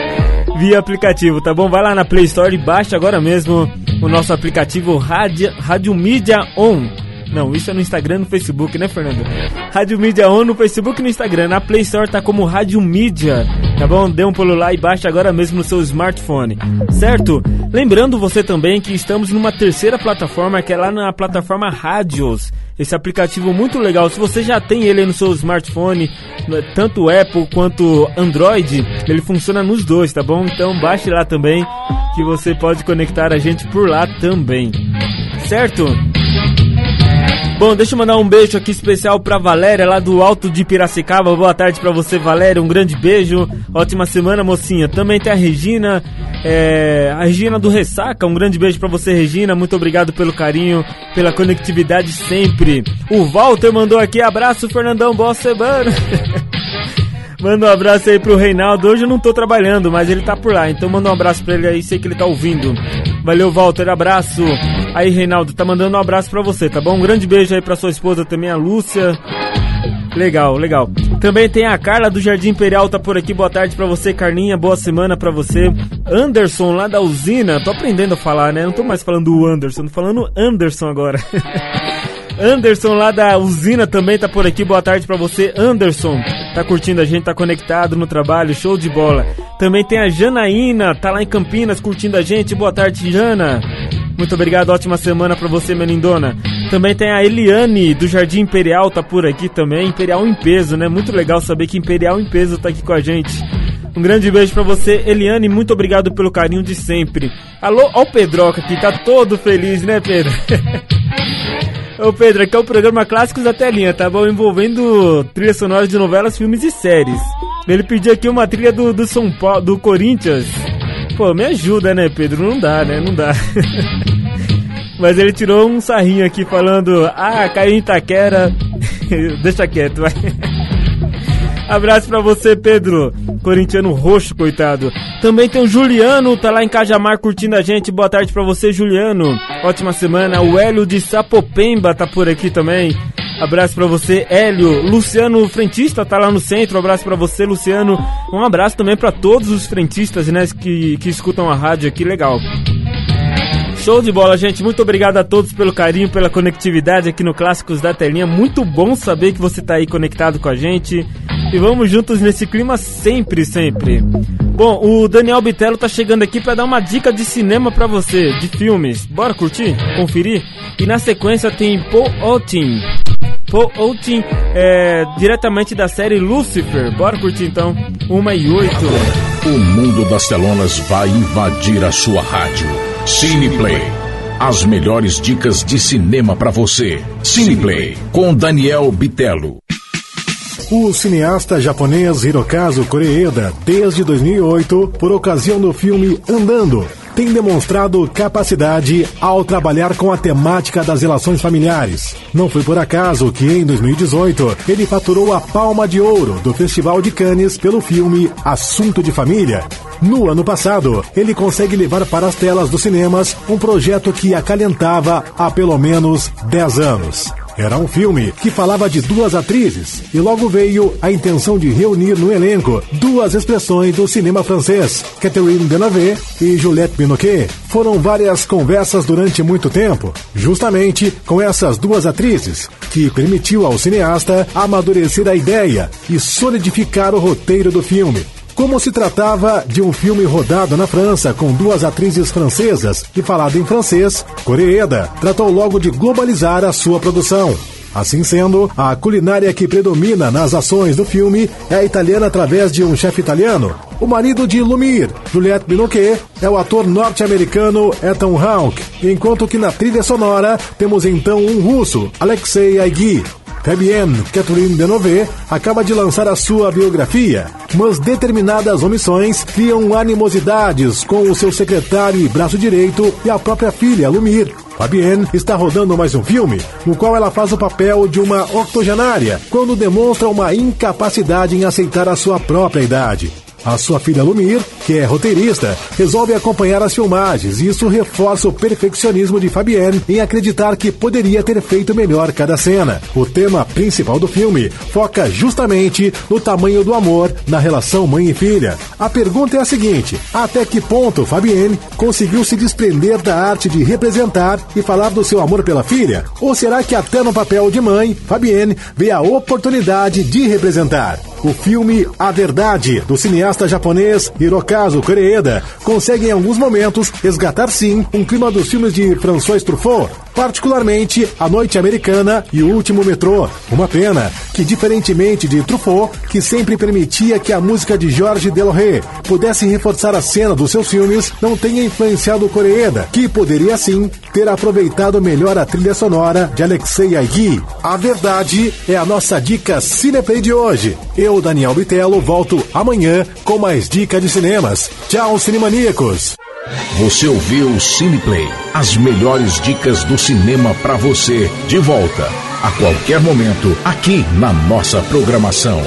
Via aplicativo, tá bom? Vai lá na Play Store e baixe agora mesmo o nosso aplicativo Rádio, Rádio Mídia On. Não, isso é no Instagram no Facebook, né, Fernando? Rádio Mídia On no Facebook e no Instagram. Na Play Store tá como Rádio Mídia, tá bom? Dê um pulo lá e baixe agora mesmo no seu smartphone, certo? Lembrando você também que estamos numa terceira plataforma, que é lá na plataforma Rádios. Esse aplicativo muito legal. Se você já tem ele no seu smartphone, no- tanto Apple quanto Android, ele funciona nos dois, tá bom? Então baixe lá também, que você pode conectar a gente por lá também, certo? Bom, deixa eu mandar um beijo aqui especial pra Valéria, lá do Alto de Piracicaba. Boa tarde pra você, Valéria. Um grande beijo. Ótima semana, mocinha. Também tem a Regina, é, a Regina do Ressaca. Um grande beijo pra você, Regina. Muito obrigado pelo carinho, pela conectividade sempre. O Walter mandou aqui abraço, Fernandão. Boa semana. Manda um abraço aí pro Reinaldo. Hoje eu não tô trabalhando, mas ele tá por lá. Então manda um abraço pra ele aí, sei que ele tá ouvindo. Valeu, Walter, abraço. Aí, Reinaldo, tá mandando um abraço pra você, tá bom? Um grande beijo aí pra sua esposa também, a Lúcia. Legal, legal. Também tem a Carla do Jardim Imperial, tá por aqui. Boa tarde pra você, Carlinha. Boa semana pra você. Anderson, lá da usina. Tô aprendendo a falar, né? Não tô mais falando o Anderson, tô falando Anderson agora. Anderson lá da usina também tá por aqui. Boa tarde pra você, Anderson. Tá curtindo a gente, tá conectado no trabalho, show de bola. Também tem a Janaína, tá lá em Campinas curtindo a gente. Boa tarde, Jana. Muito obrigado, ótima semana pra você, minha lindona. Também tem a Eliane do Jardim Imperial, tá por aqui também. Imperial em peso, né? Muito legal saber que Imperial em peso tá aqui com a gente. Um grande beijo pra você, Eliane. Muito obrigado pelo carinho de sempre. Alô, ó o Pedroca aqui, tá todo feliz, né, Pedro? Ô Pedro, aqui é o programa Clássicos da Telinha, tá bom? Envolvendo trilha sonora de novelas, filmes e séries. Ele pediu aqui uma trilha do, do São Paulo, do Corinthians. Pô, me ajuda, né, Pedro? Não dá, né? Não dá. Mas ele tirou um sarrinho aqui falando: Ah, caiu em Itaquera. Deixa quieto, vai. Abraço pra você, Pedro. Corintiano roxo, coitado. Também tem o Juliano, tá lá em Cajamar curtindo a gente. Boa tarde pra você, Juliano. Ótima semana. O Hélio de Sapopemba tá por aqui também. Abraço pra você, Hélio. Luciano Frentista tá lá no centro. Abraço pra você, Luciano. Um abraço também pra todos os frentistas, né, que, que escutam a rádio aqui. Legal. Show de bola, gente. Muito obrigado a todos pelo carinho, pela conectividade aqui no Clássicos da Telinha. Muito bom saber que você tá aí conectado com a gente. E vamos juntos nesse clima sempre, sempre. Bom, o Daniel Bitello tá chegando aqui para dar uma dica de cinema para você, de filmes. Bora curtir? Conferir? E na sequência tem Paul Otin. Paul Otin, é, diretamente da série Lucifer. Bora curtir então? Uma e oito. O mundo das telonas vai invadir a sua rádio. Cineplay. As melhores dicas de cinema pra você. Cineplay com Daniel Bitello. O cineasta japonês Hirokazu Koreeda, desde 2008, por ocasião do filme Andando, tem demonstrado capacidade ao trabalhar com a temática das relações familiares. Não foi por acaso que, em 2018, ele faturou a Palma de Ouro do Festival de Cannes pelo filme Assunto de Família. No ano passado, ele consegue levar para as telas dos cinemas um projeto que acalentava há pelo menos 10 anos. Era um filme que falava de duas atrizes e logo veio a intenção de reunir no elenco duas expressões do cinema francês, Catherine Deneuve e Juliette Binoquet. Foram várias conversas durante muito tempo, justamente com essas duas atrizes, que permitiu ao cineasta amadurecer a ideia e solidificar o roteiro do filme. Como se tratava de um filme rodado na França com duas atrizes francesas e falado em francês, Coreeda tratou logo de globalizar a sua produção. Assim sendo, a culinária que predomina nas ações do filme é a italiana através de um chefe italiano. O marido de Lumir, Juliette Binoquet, é o ator norte-americano Ethan Hawke, enquanto que na trilha sonora temos então um russo, Alexei Aigui. Fabienne Catherine Deneuve acaba de lançar a sua biografia, mas determinadas omissões criam animosidades com o seu secretário e braço direito e a própria filha, Lumir. Fabienne está rodando mais um filme, no qual ela faz o papel de uma octogenária, quando demonstra uma incapacidade em aceitar a sua própria idade. A sua filha Lumir, que é roteirista, resolve acompanhar as filmagens e isso reforça o perfeccionismo de Fabienne em acreditar que poderia ter feito melhor cada cena. O tema principal do filme foca justamente no tamanho do amor na relação mãe e filha. A pergunta é a seguinte: até que ponto Fabienne conseguiu se desprender da arte de representar e falar do seu amor pela filha? Ou será que até no papel de mãe, Fabienne vê a oportunidade de representar? O filme A Verdade, do cineasta japonês Hirokazu Koreeda, consegue em alguns momentos resgatar sim um clima dos filmes de François Truffaut. Particularmente A Noite Americana e O Último Metrô. Uma pena que, diferentemente de Truffaut, que sempre permitia que a música de Jorge Deloré pudesse reforçar a cena dos seus filmes, não tenha influenciado Koreeda, que poderia sim ter aproveitado melhor a trilha sonora de Alexei Aigui. A verdade é a nossa dica Cineplay de hoje. Eu, Daniel Bitelo, volto amanhã com mais dicas de cinemas. Tchau, Cinemaníacos! Você ouviu Cineplay, as melhores dicas do cinema pra você, de volta a qualquer momento aqui na nossa programação.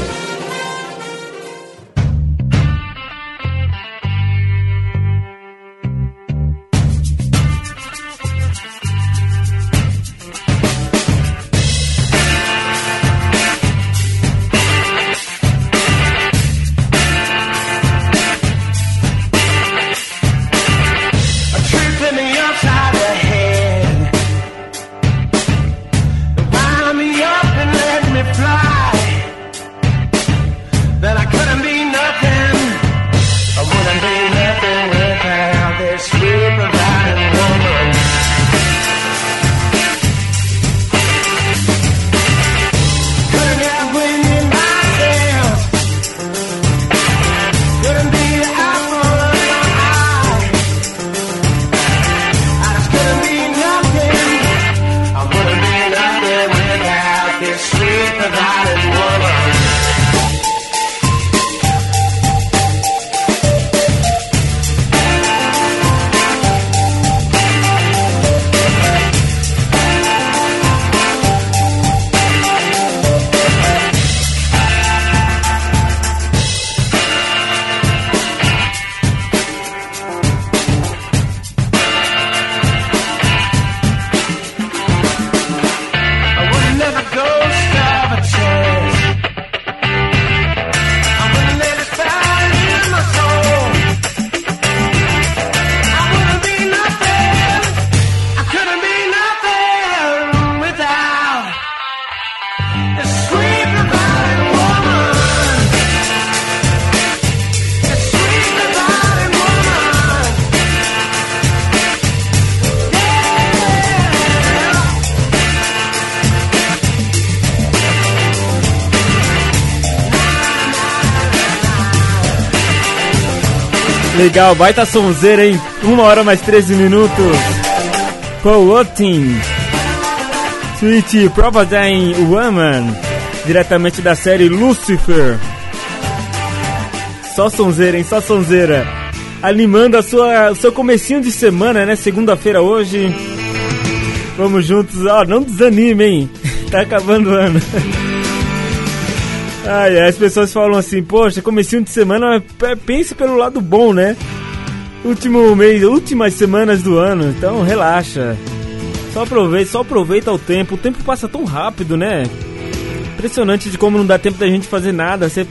Legal, baita sonzeira, hein? Uma hora mais 13 minutos. Otin. Sweet Providine Woman. Diretamente da série Lucifer. Só sonzeira, hein? Só sonzeira. Animando a sua, o seu comecinho de semana, né? Segunda-feira hoje. Vamos juntos. Ó, não desanime, hein? Tá acabando o ano. Ai, as pessoas falam assim, poxa, comecinho de semana, p- pense pelo lado bom, né? Último mês, últimas semanas do ano, então relaxa. Só aproveita, só aproveita o tempo. O tempo passa tão rápido, né? Impressionante de como não dá tempo da gente fazer nada. Você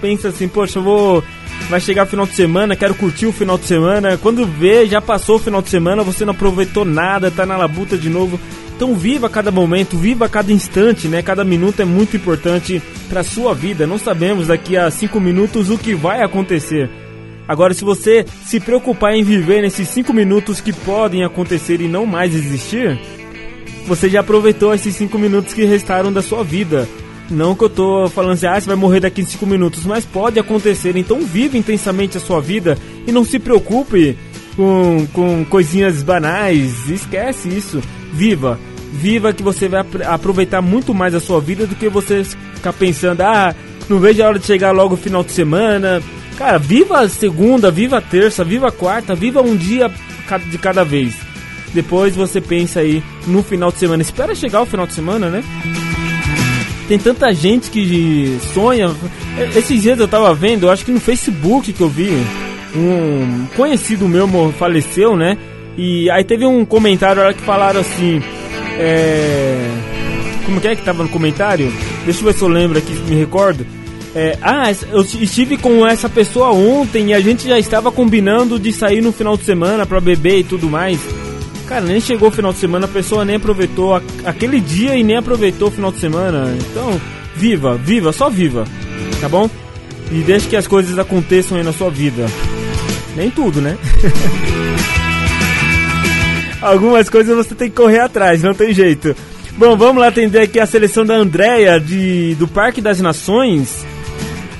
pensa assim, poxa, eu vou vai chegar final de semana, quero curtir o final de semana. Quando vê, já passou o final de semana, você não aproveitou nada, tá na labuta de novo. Então viva cada momento, viva cada instante, né? Cada minuto é muito importante para sua vida. Não sabemos daqui a cinco minutos o que vai acontecer. Agora, se você se preocupar em viver nesses cinco minutos que podem acontecer e não mais existir, você já aproveitou esses cinco minutos que restaram da sua vida. Não que eu tô falando assim, ah, você vai morrer daqui em 5 minutos, mas pode acontecer. Então vive intensamente a sua vida e não se preocupe com, com coisinhas banais. Esquece isso. Viva. Viva que você vai apr- aproveitar muito mais a sua vida do que você ficar pensando, ah, não vejo a hora de chegar logo o final de semana. Cara, viva a segunda, viva a terça, viva a quarta, viva um dia de cada vez. Depois você pensa aí no final de semana. Espera chegar o final de semana, né? Tem tanta gente que sonha. Esses dias eu tava vendo, eu acho que no Facebook que eu vi, um conhecido meu faleceu, né? E aí teve um comentário lá que falaram assim. É. Como que é que tava no comentário? Deixa eu ver se eu lembro aqui, me recordo. É, ah, eu estive com essa pessoa ontem e a gente já estava combinando de sair no final de semana pra beber e tudo mais. Cara, nem chegou o final de semana, a pessoa nem aproveitou aquele dia e nem aproveitou o final de semana. Então, viva, viva, só viva, tá bom? E deixe que as coisas aconteçam aí na sua vida. Nem tudo, né? Algumas coisas você tem que correr atrás, não tem jeito. Bom, vamos lá atender aqui a seleção da Andréia de, do Parque das Nações.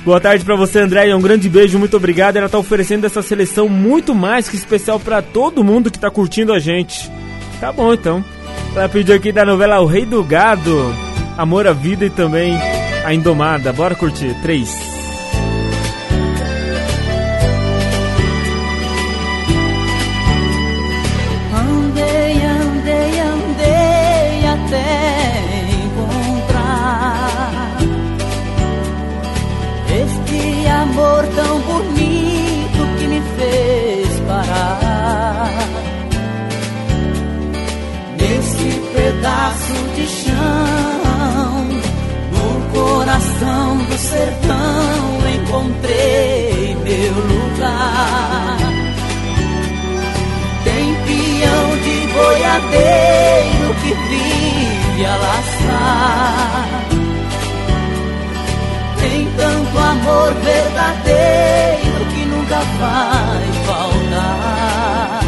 Boa tarde pra você, Andréia. Um grande beijo, muito obrigado. Ela tá oferecendo essa seleção muito mais que especial pra todo mundo que tá curtindo a gente. Tá bom, então. Ela pediu aqui da novela O Rei do Gado, Amor à Vida e também A Indomada. Bora curtir. Três. Coração do sertão encontrei meu lugar tem peão de boiadeiro que vive a laçar. Tem tanto amor verdadeiro que nunca vai faltar.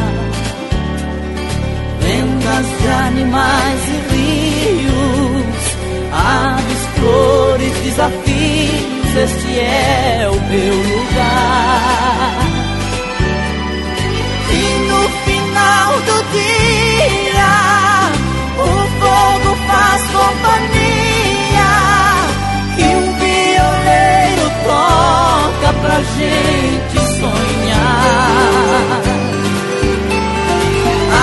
Lendas de animais e rios, aves, flores, desafios, este é o meu lugar. E no final do dia, o fogo faz companhia. E um violeiro toca pra gente sonhar.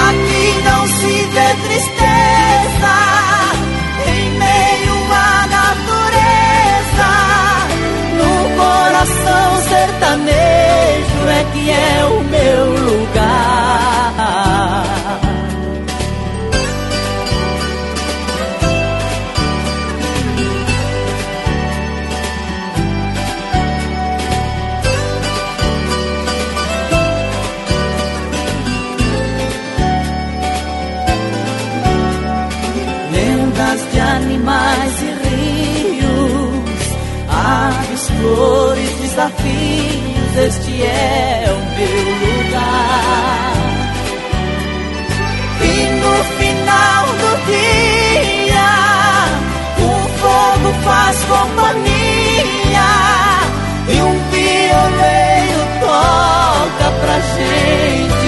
Aqui não se vê tristeza. Sertanejo é que é o meu lugar. Este é o meu lugar. E no final do dia, o fogo faz companhia e um violeiro toca pra gente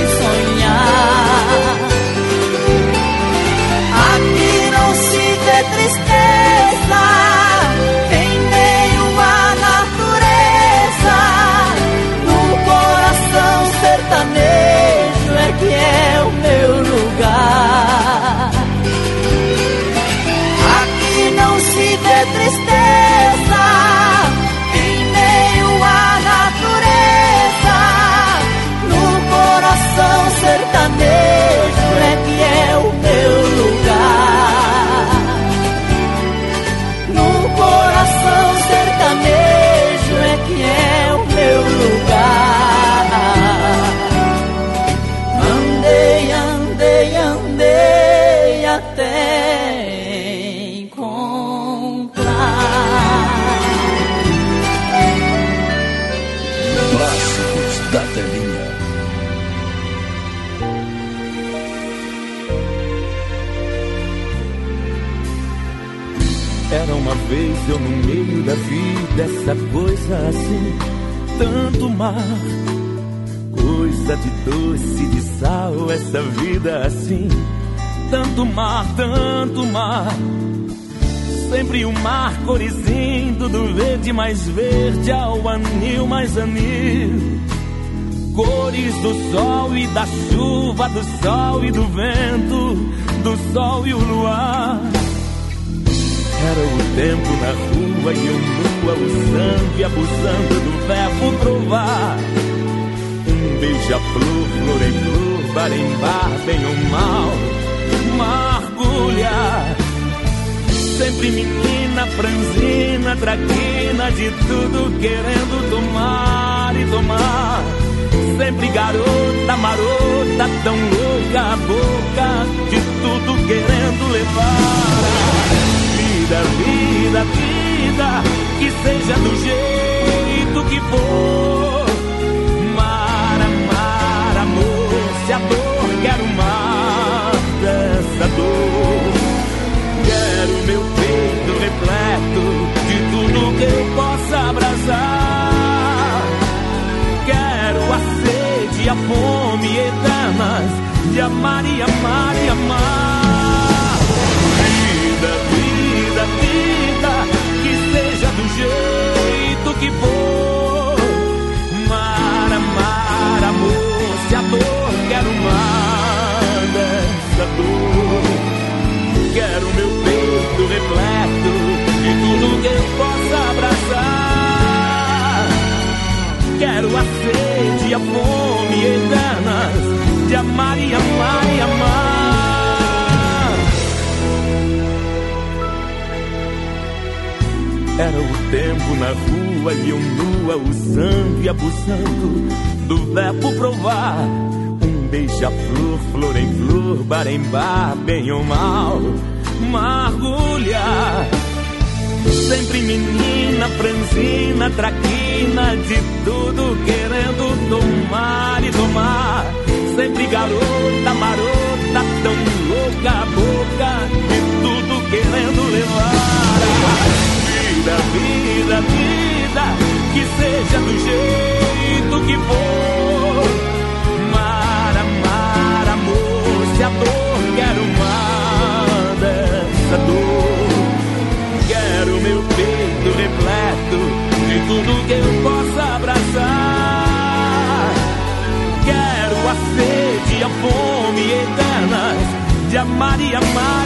vida, essa coisa assim, tanto mar, coisa de doce, de sal, essa vida assim, tanto mar, tanto mar. Sempre o mar corizindo do verde mais verde ao anil mais anil. Cores do sol e da chuva, do sol e do vento, do sol e o luar. Era o tempo na rua e eu nua, usando e abusando do verbo provar. Um beija-flor, flor em flor, bar em bar, bem ou mal, mergulhar. Sempre menina, franzina, traquina, de tudo querendo tomar e tomar. Sempre garota, marota, tão louca a boca, de tudo querendo levar vida, vida, vida, que seja do jeito que for. Mar, amar, amor, se a dor quero mar dessa dor. Quero meu peito repleto de tudo que eu possa abraçar. Quero a sede, a fome eternas de amar e amar e amar. jeito que for. Mar, amar, amor, se a dor quero mar dessa dor. Quero meu peito repleto de tudo que eu possa abraçar. Quero a sede, a fome eternas de amar e amar e amar. Era o tempo na rua e eu nua usando e abusando do verbo provar. Um beija-flor, flor em flor, bar em bar, bem ou mal, mergulhar. Sempre menina, franzina, traquina, de tudo querendo tomar e tomar. Sempre garota, marota, tão louca a boca, de tudo querendo levar. Maria Mar.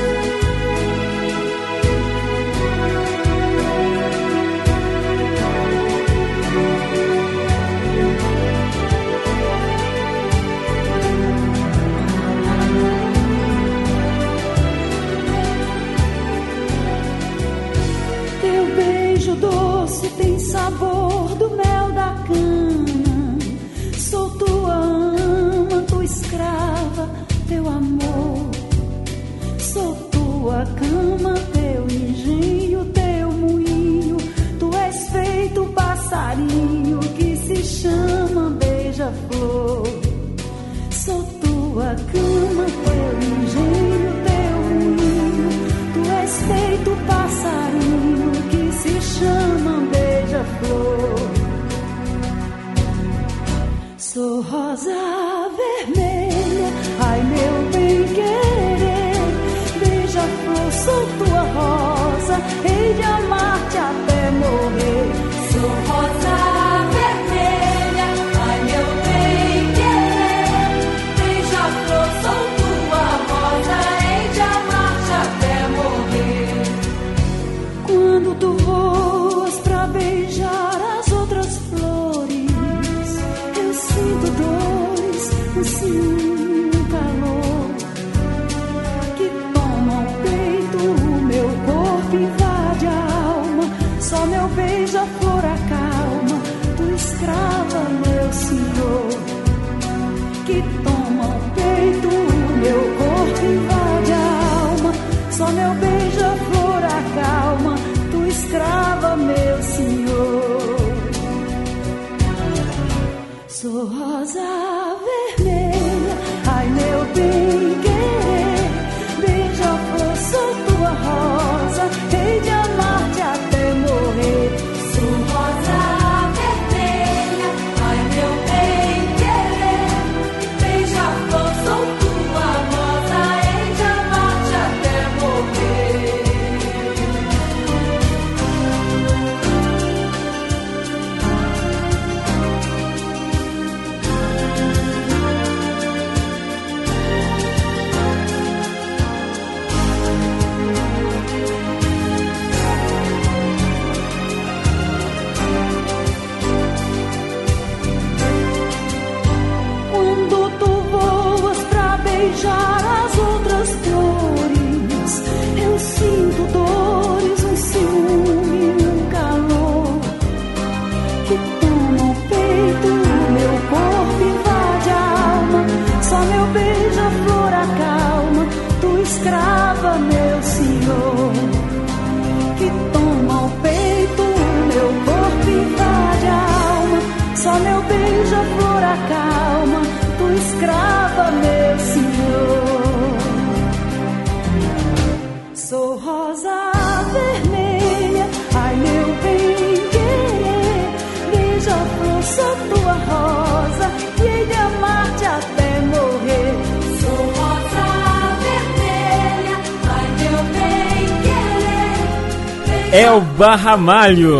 Barramalho.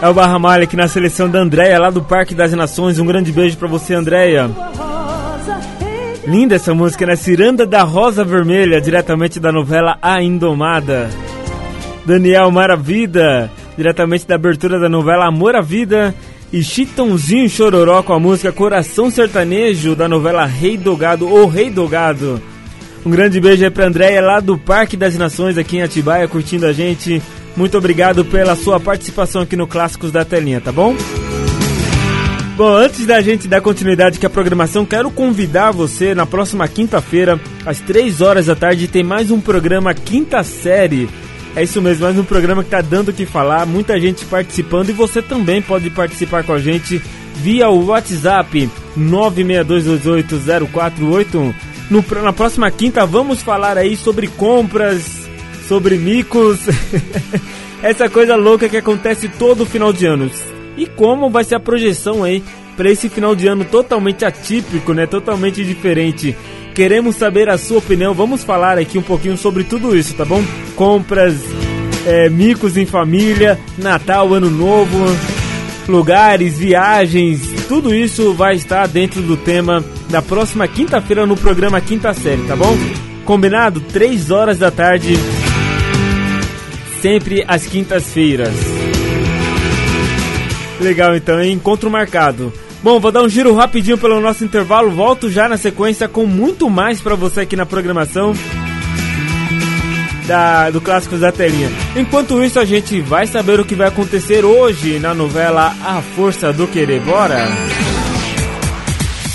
É o Barramalho aqui na seleção da Andréia, lá do Parque das Nações. Um grande beijo pra você, Andréia. Linda essa música, né? Ciranda da Rosa Vermelha, diretamente da novela A Indomada. Daniel Maravida, diretamente da abertura da novela Amor à Vida. E Chitãozinho Chororó com a música Coração Sertanejo, da novela Rei do Gado ou Rei do Gado. Um grande beijo aí pra Andréia, lá do Parque das Nações, aqui em Atibaia, curtindo a gente. Muito obrigado pela sua participação aqui no Clássicos da Telinha, tá bom? Bom, antes da gente dar continuidade com a programação, quero convidar você na próxima quinta-feira, às 3 horas da tarde, tem mais um programa Quinta Série. É isso mesmo, mais um programa que tá dando o que falar, muita gente participando e você também pode participar com a gente via o WhatsApp 962280481. No, na próxima quinta vamos falar aí sobre compras, sobre micos, essa coisa louca que acontece todo final de ano. E como vai ser a projeção aí para esse final de ano totalmente atípico, né? Totalmente diferente. Queremos saber a sua opinião. Vamos falar aqui um pouquinho sobre tudo isso, tá bom? Compras, é, micos em família, Natal, Ano Novo, lugares, viagens, tudo isso vai estar dentro do tema da próxima quinta-feira no programa Quinta Série, tá bom? Combinado? 3 horas da tarde, sempre às quintas-feiras. Legal, então, hein? encontro marcado. Bom, vou dar um giro rapidinho pelo nosso intervalo. Volto já na sequência com muito mais para você aqui na programação da, do Clássicos da Telinha. Enquanto isso, a gente vai saber o que vai acontecer hoje na novela A Força do Querer. Bora!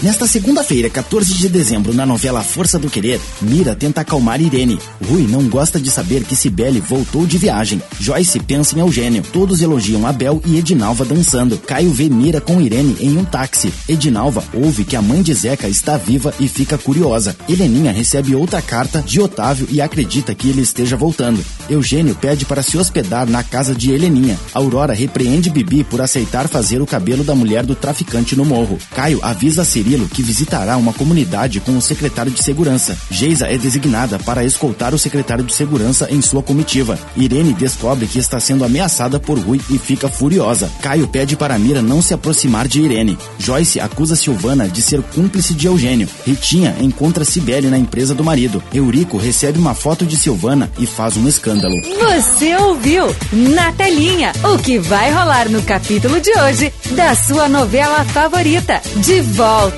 Nesta segunda-feira, 14 de dezembro, na novela Força do Querer, Mira tenta acalmar Irene. Rui não gosta de saber que Cibele voltou de viagem. Joyce pensa em Eugênio. Todos elogiam Abel e Edinalva dançando. Caio vê Mira com Irene em um táxi. Edinalva ouve que a mãe de Zeca está viva e fica curiosa. Heleninha recebe outra carta de Otávio e acredita que ele esteja voltando. Eugênio pede para se hospedar na casa de Heleninha. Aurora repreende Bibi por aceitar fazer o cabelo da mulher do traficante no morro. Caio avisa Que visitará uma comunidade com o secretário de segurança. Geisa é designada para escoltar o secretário de segurança em sua comitiva. Irene descobre que está sendo ameaçada por Rui e fica furiosa. Caio pede para Mira não se aproximar de Irene. Joyce acusa Silvana de ser cúmplice de Eugênio. Ritinha encontra Cibele na empresa do marido. Eurico recebe uma foto de Silvana e faz um escândalo. Você ouviu na telinha o que vai rolar no capítulo de hoje da sua novela favorita. De volta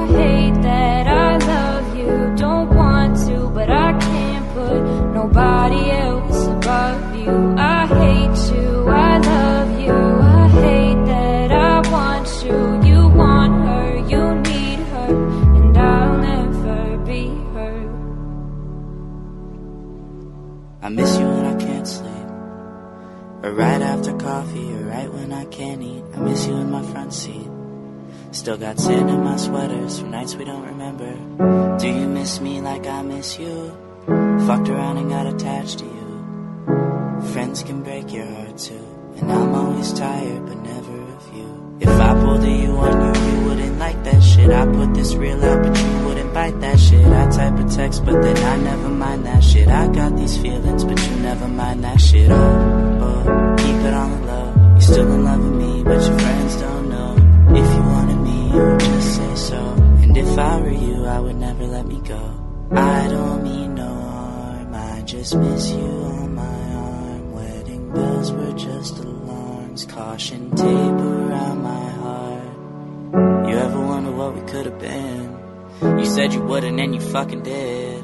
that I love you. Don't want to, but I can't put nobody else above you. I hate you, I love you, I hate that I want you. You want her, you need her, and I'll never be her. I miss you when I can't sleep. Or right after coffee, or right when I can't eat. I miss you in my front seat. Still got sand in my sweaters from nights we don't remember. Do you miss me like I miss you? Fucked around and got attached to you. Friends can break your heart too. And I'm always tired, but never of you. If I pulled you on you, you wouldn't like that shit. I put this real out, but you wouldn't bite that shit. I type a text, but then I never mind that shit. I got these feelings, but you never mind that shit. Oh, oh, keep it on the low. You're still in love with me, but your friends And if I were you, I would never let me go. I don't mean no harm, I just miss you on my arm. Wedding bells were just alarms, caution tape around my heart. You ever wonder what we could have been? You said you wouldn't, and you fucking did.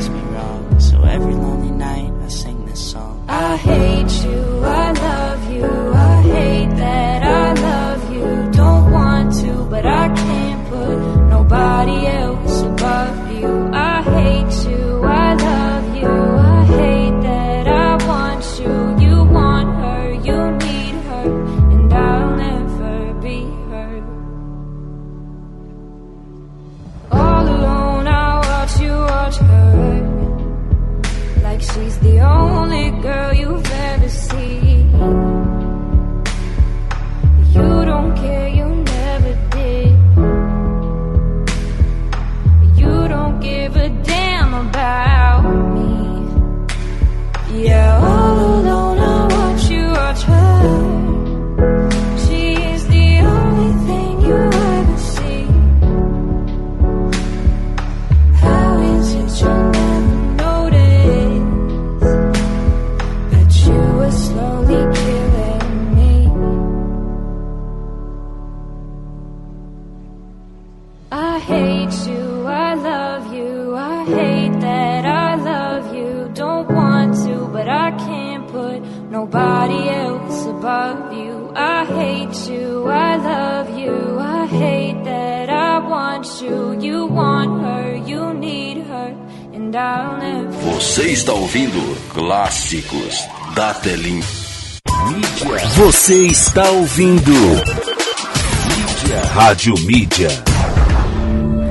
está ouvindo Mídia. Rádio Mídia.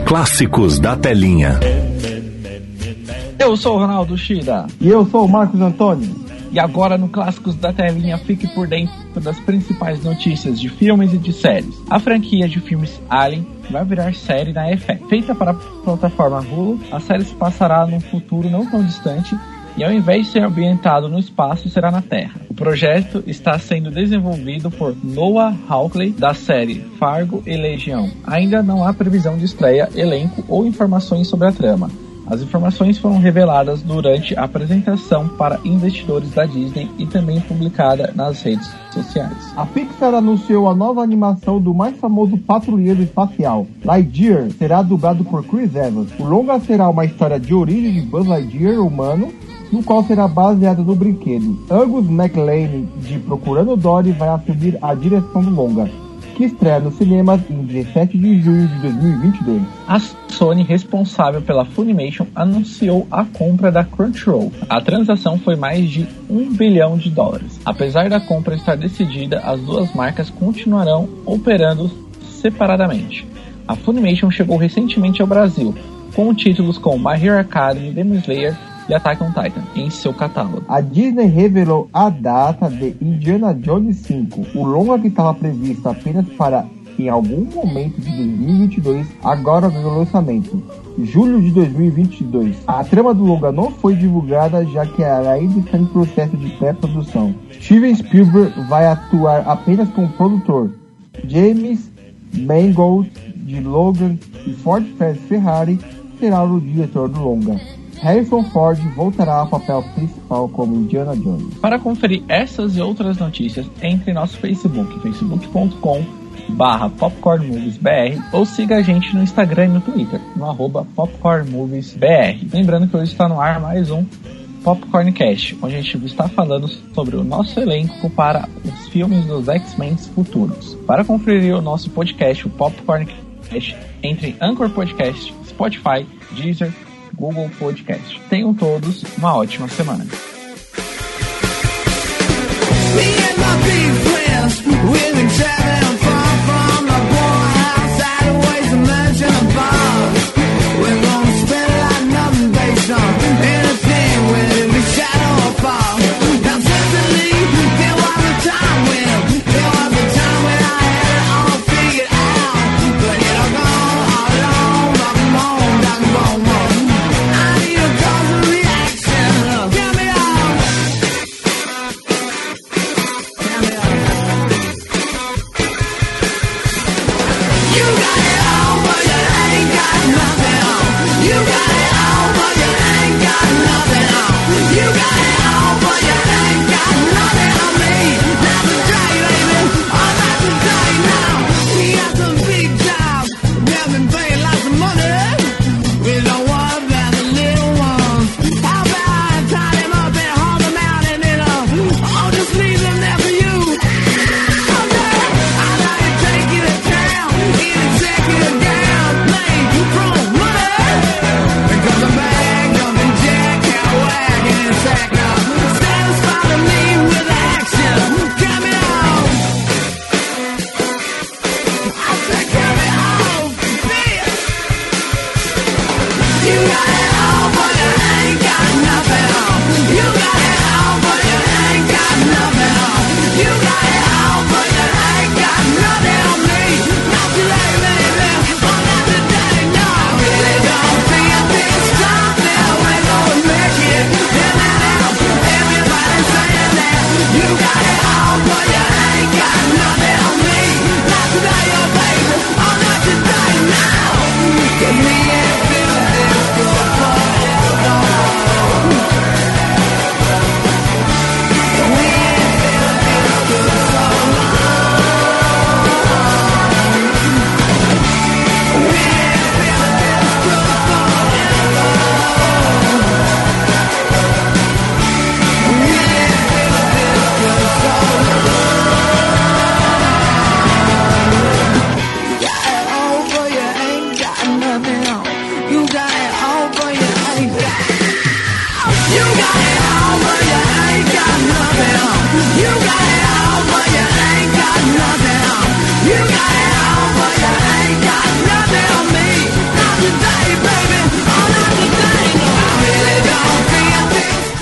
Clássicos da Telinha. Eu sou o Ronaldo Shida. E eu sou o Marcos Antônio. E agora no Clássicos da Telinha, fique por dentro das principais notícias de filmes e de séries. A franquia de filmes Alien vai virar série na FX. Feita para a plataforma Hulu, a série se passará num futuro não tão distante e ao invés de ser ambientado no espaço, será na Terra. Projeto está sendo desenvolvido por Noah Hawley, da série Fargo e Legião. Ainda não há previsão de estreia, elenco ou informações sobre a trama. As informações foram reveladas durante a apresentação para investidores da Disney e também publicada nas redes sociais. A Pixar anunciou a nova animação do mais famoso patrulheiro espacial. Lightyear será dublado por Chris Evans. O longa será uma história de origem de Buzz Lightyear humano, no qual será baseado no brinquedo. Angus MacLane, de Procurando Dory, vai assumir a direção do longa, que estreia nos cinemas em 17 de junho de 2022. A Sony, responsável pela Funimation, anunciou a compra da Crunchyroll. A transação foi mais de 1 bilhão de dólares. Apesar da compra estar decidida, as duas marcas continuarão operando separadamente. A Funimation chegou recentemente ao Brasil, com títulos como My Hero Academia, Demon Slayer e Attack on Titan em seu catálogo. A Disney revelou a data de Indiana Jones 5. O longa que estava previsto apenas para em algum momento de 2022, agora ganhou lançamento. Julho de 2022. A trama do longa não foi divulgada, já que ela ainda está em processo de pré-produção. Steven Spielberg vai atuar apenas como produtor. James Mangold, de Logan e Ford Ferrari, será o diretor do longa. Harrison Ford voltará ao papel principal como Indiana Jones. Para conferir essas e outras notícias, entre em nosso Facebook, facebook.com barra popcornmoviesbr ou siga a gente no Instagram e no Twitter, no arroba popcornmoviesbr. Lembrando que hoje está no ar mais um Popcorncast, onde a gente está falando sobre o nosso elenco para os filmes dos X-Men futuros. Para conferir o nosso podcast, o Popcorncast, entre Anchor Podcast, Spotify, Deezer, Google Podcast. Tenham todos uma ótima semana. We've been traveling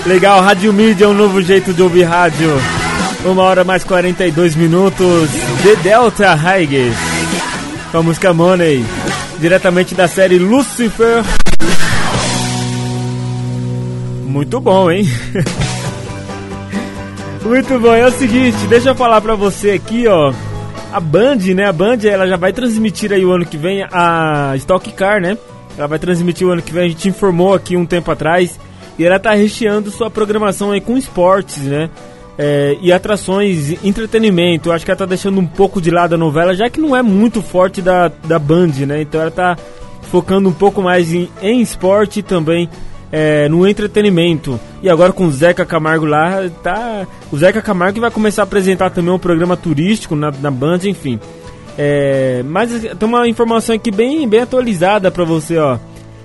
Legal, Rádio Mídia é um novo jeito de ouvir rádio. Uma hora mais 42 minutos. The Delta Highs. Com a música Money. Diretamente da série Lucifer. Muito bom, hein? Muito bom, é o seguinte, deixa eu falar pra você aqui, ó. A Band, né? A Band, ela já vai transmitir aí o ano que vem a Stock Car, né? Ela vai transmitir o ano que vem, a gente informou aqui um tempo atrás. E ela tá recheando sua programação aí com esportes, né? É, e atrações, entretenimento. Eu acho que ela tá deixando um pouco de lado a novela, já que não é muito forte da, da Band, né? Então ela tá focando um pouco mais em, em esporte e também é, no entretenimento. E agora com o Zeca Camargo lá, tá. O Zeca Camargo vai começar a apresentar também um programa turístico na, na Band, enfim. É, mas tem uma informação aqui bem, bem atualizada para você, ó.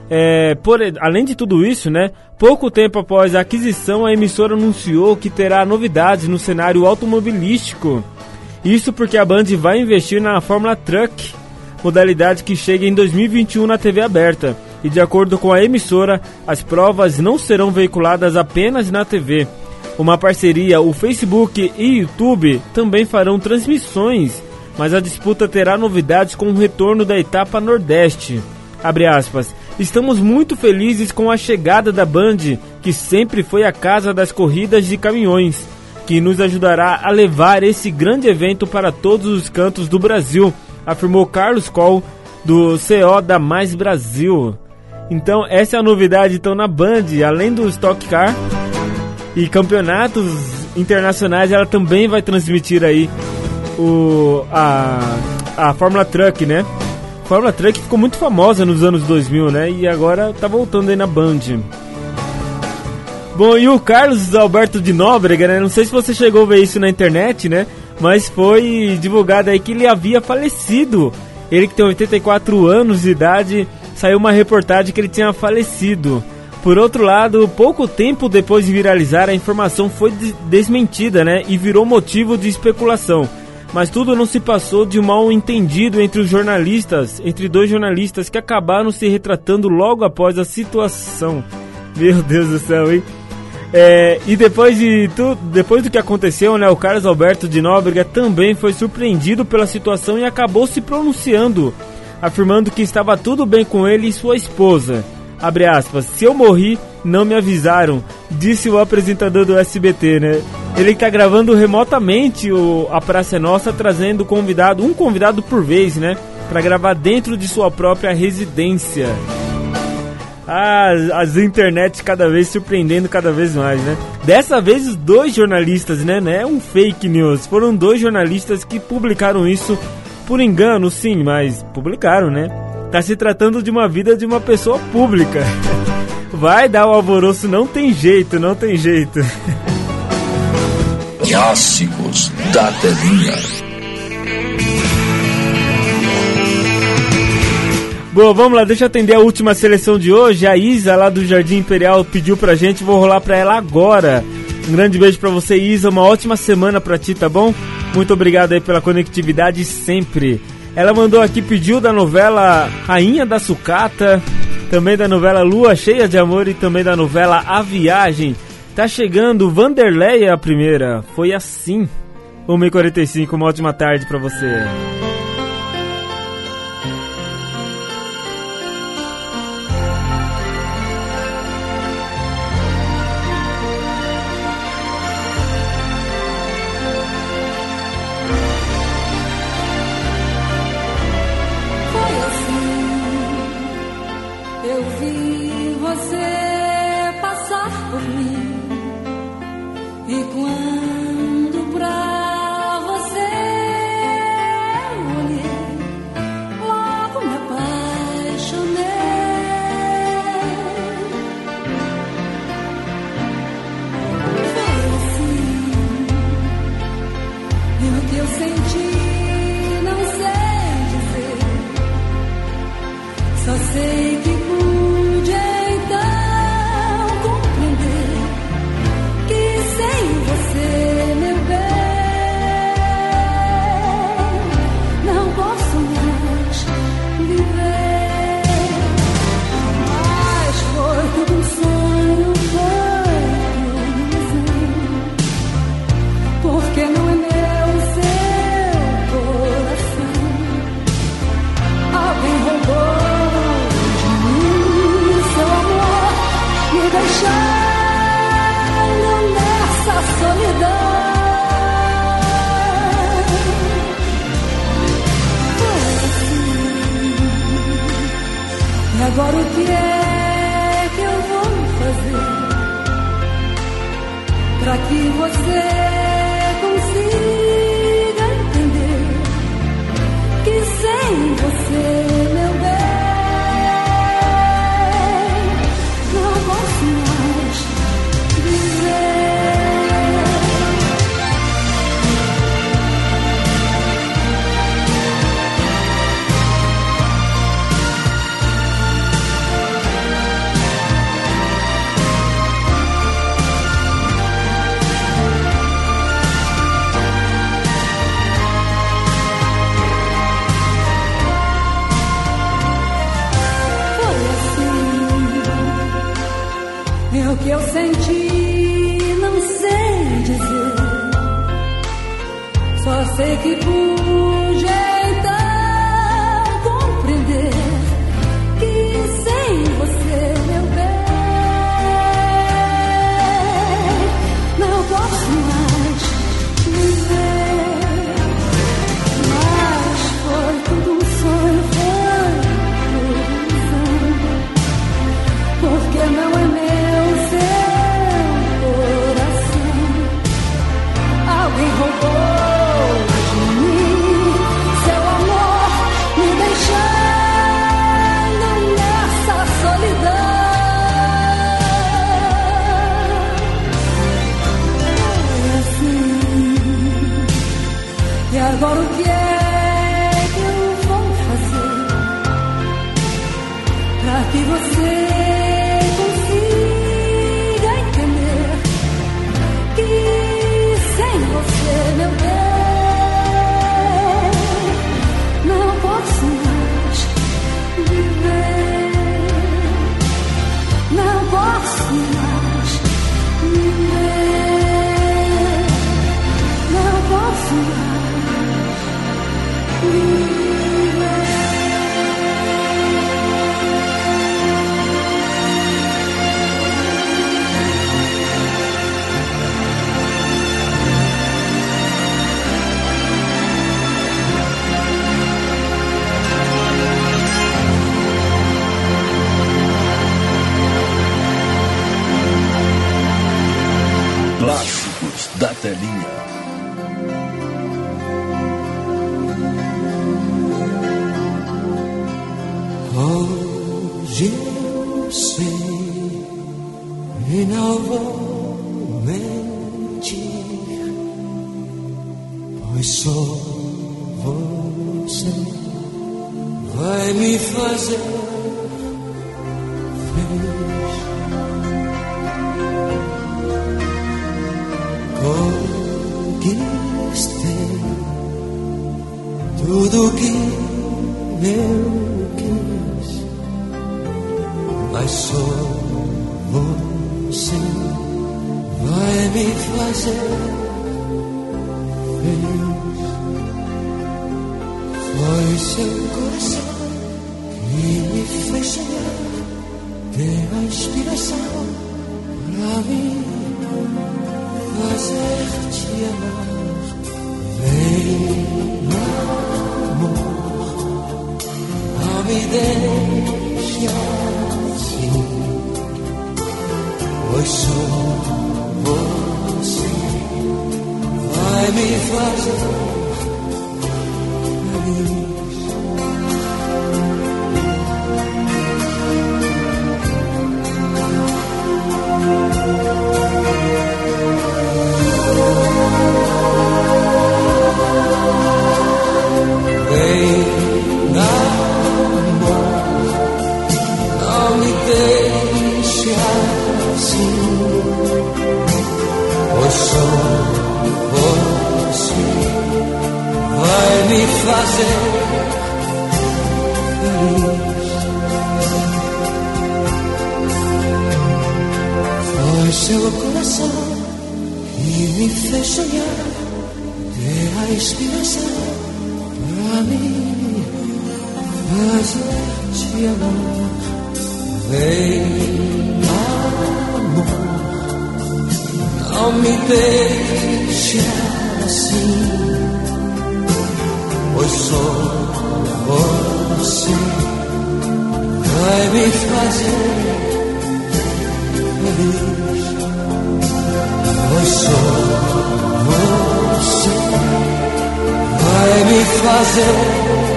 É, por, além de tudo isso, né? Pouco tempo após a aquisição, a emissora anunciou que terá novidades no cenário automobilístico. Isso porque a Band vai investir na Fórmula Truck, modalidade que chega em 2021 na TV aberta. E de acordo com a emissora, as provas não serão veiculadas apenas na TV. Uma parceria, o Facebook e YouTube também farão transmissões, mas a disputa terá novidades com o retorno da etapa Nordeste. Abre aspas. Estamos muito felizes com a chegada da Band, que sempre foi a casa das corridas de caminhões, que nos ajudará a levar esse grande evento para todos os cantos do Brasil, afirmou Carlos Coll, do CO da Mais Brasil. Então, essa é a novidade então na Band, além do Stock Car e campeonatos internacionais, ela também vai transmitir aí o a, a Fórmula Truck, né? Fórmula Truck ficou muito famosa nos anos 2000, né? E agora tá voltando aí na Band. Bom, e o Carlos Alberto de Nóbrega, né? Não sei se você chegou a ver isso na internet, né? Mas foi divulgado aí que ele havia falecido. Ele que tem 84 anos de idade, saiu uma reportagem que ele tinha falecido. Por outro lado, pouco tempo depois de viralizar, a informação foi des- desmentida, né? E virou motivo de especulação. Mas tudo não se passou de um mal entendido entre os jornalistas, entre dois jornalistas que acabaram se retratando logo após a situação. Meu Deus do céu, hein? É, e depois de tu, depois do que aconteceu, né, o Carlos Alberto de Nóbrega também foi surpreendido pela situação e acabou se pronunciando, afirmando que estava tudo bem com ele e sua esposa. Abre aspas, se eu morri, não me avisaram, disse o apresentador do SBT, né? Ele está gravando remotamente o A Praça é Nossa, trazendo convidado, um convidado por vez, né? Para gravar dentro de sua própria residência. Ah, as internet cada vez surpreendendo cada vez mais, né? Dessa vez os dois jornalistas, né? Não é um fake news. Foram dois jornalistas que publicaram isso por engano, sim, mas publicaram, né? Tá se tratando de uma vida de uma pessoa pública. Vai dar o alvoroço, não tem jeito, não tem jeito. Clássicos da Telinha. Bom, vamos lá, deixa eu atender a última seleção de hoje. A Isa, lá do Jardim Imperial, pediu pra gente, vou rolar pra ela agora. Um grande beijo pra você, Isa. Uma ótima semana pra ti, tá bom? Muito obrigado aí pela conectividade sempre. Ela mandou aqui, pediu da novela Rainha da Sucata, também da novela Lua Cheia de Amor e também da novela A Viagem. Tá chegando Vanderlei a primeira. Foi assim. 1h45, uma ótima tarde para você. me fazer. Foi seu coração que me fez sonhar, é a inspiração para mim. Mas eu te amo, vem amor, não me deixe assim. dove sono forse dai mi fazer feliz dove sono forse vai me fazer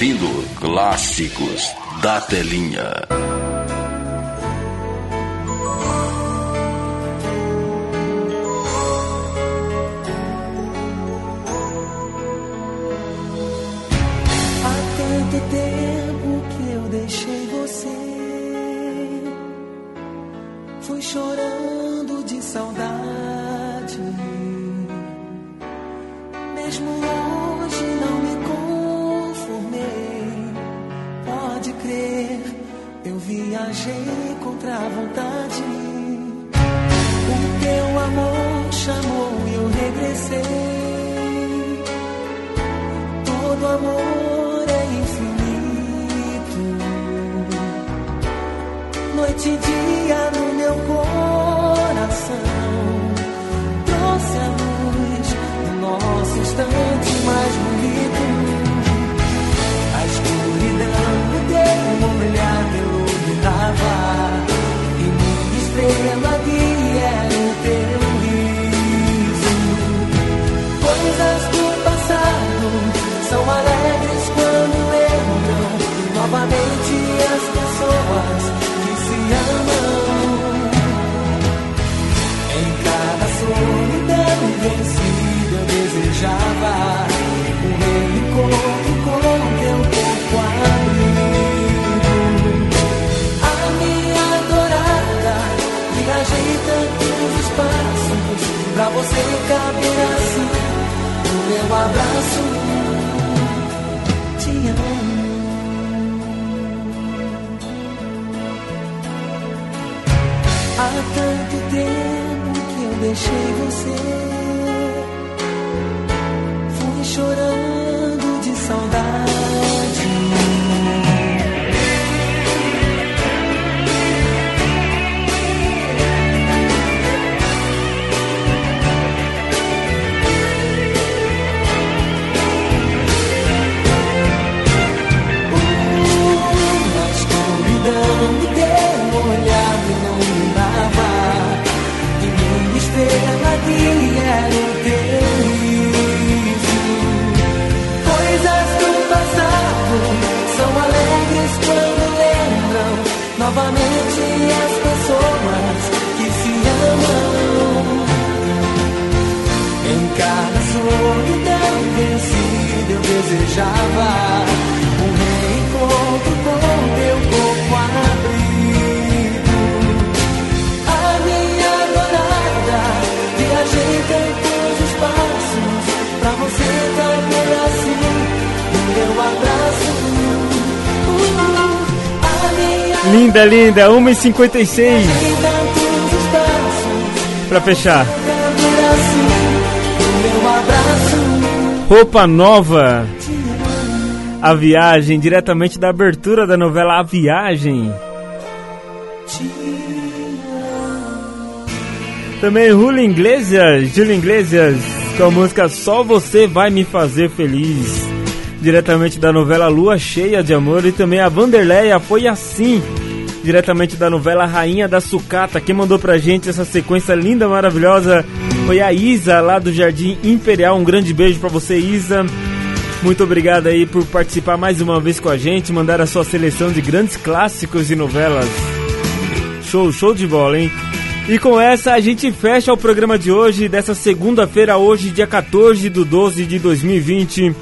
ouvindo Clássicos da Telinha. tanto tempo que eu deixei você. Fui chorando de saudade. Desejava um reencontro com teu corpo abrigo. A minha adorada, viajei tantos espaços pra você um pedacinho do meu abraço. Uh, Linda, linda, 1h56 tantos espaços pra fechar. Roupa nova. A viagem, diretamente da abertura da novela A Viagem. Também Julio Iglesias, Julio Iglesias, com a música Só Você Vai Me Fazer Feliz. Diretamente da novela Lua Cheia de Amor. E também a Vanderleia Foi Assim. Diretamente da novela Rainha da Sucata. Quem mandou pra gente essa sequência linda, maravilhosa foi a Isa, lá do Jardim Imperial. Um grande beijo pra você, Isa. Muito obrigado aí por participar mais uma vez com a gente, mandar a sua seleção de grandes clássicos e novelas. Show, show de bola, hein? E com essa a gente fecha o programa de hoje, dessa segunda-feira, hoje, dia 14 de 12 de 2020.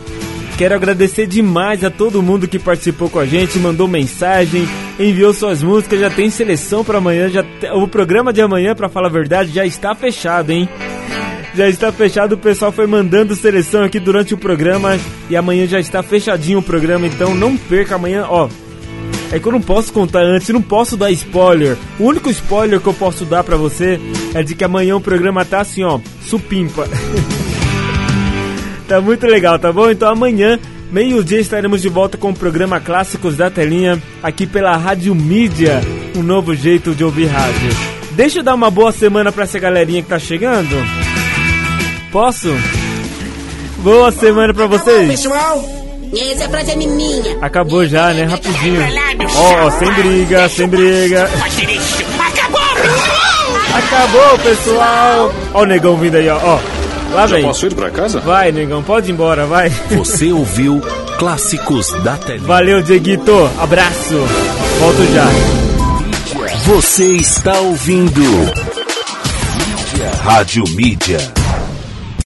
Quero agradecer demais a todo mundo que participou com a gente, mandou mensagem, enviou suas músicas, já tem seleção para amanhã, já o programa de amanhã, para falar a verdade, já está fechado, hein? Já está fechado, o pessoal foi mandando seleção aqui durante o programa e amanhã já está fechadinho o programa, então não perca amanhã, ó. É que eu não posso contar antes, não posso dar spoiler. O único spoiler que eu posso dar pra você é de que amanhã o programa tá assim, ó, supimpa. tá muito legal, tá bom? Então amanhã, meio-dia, estaremos de volta com o programa Clássicos da Telinha, aqui pela Rádio Mídia, um novo jeito de ouvir rádio. Deixa eu dar uma boa semana pra essa galerinha que tá chegando. Posso? Boa semana pra vocês. Pessoal, essa é frase é minha. Acabou já, né? Rapidinho. Ó, ó, sem briga, sem briga. Acabou! Acabou, pessoal. Ó o negão vindo aí, ó. ó. Lá Já vem. posso ir pra casa? Vai, negão, pode ir embora, vai. Você ouviu Clássicos da Telinha. Valeu, Dieguito. Abraço. Volto já. Você está ouvindo Rádio Mídia.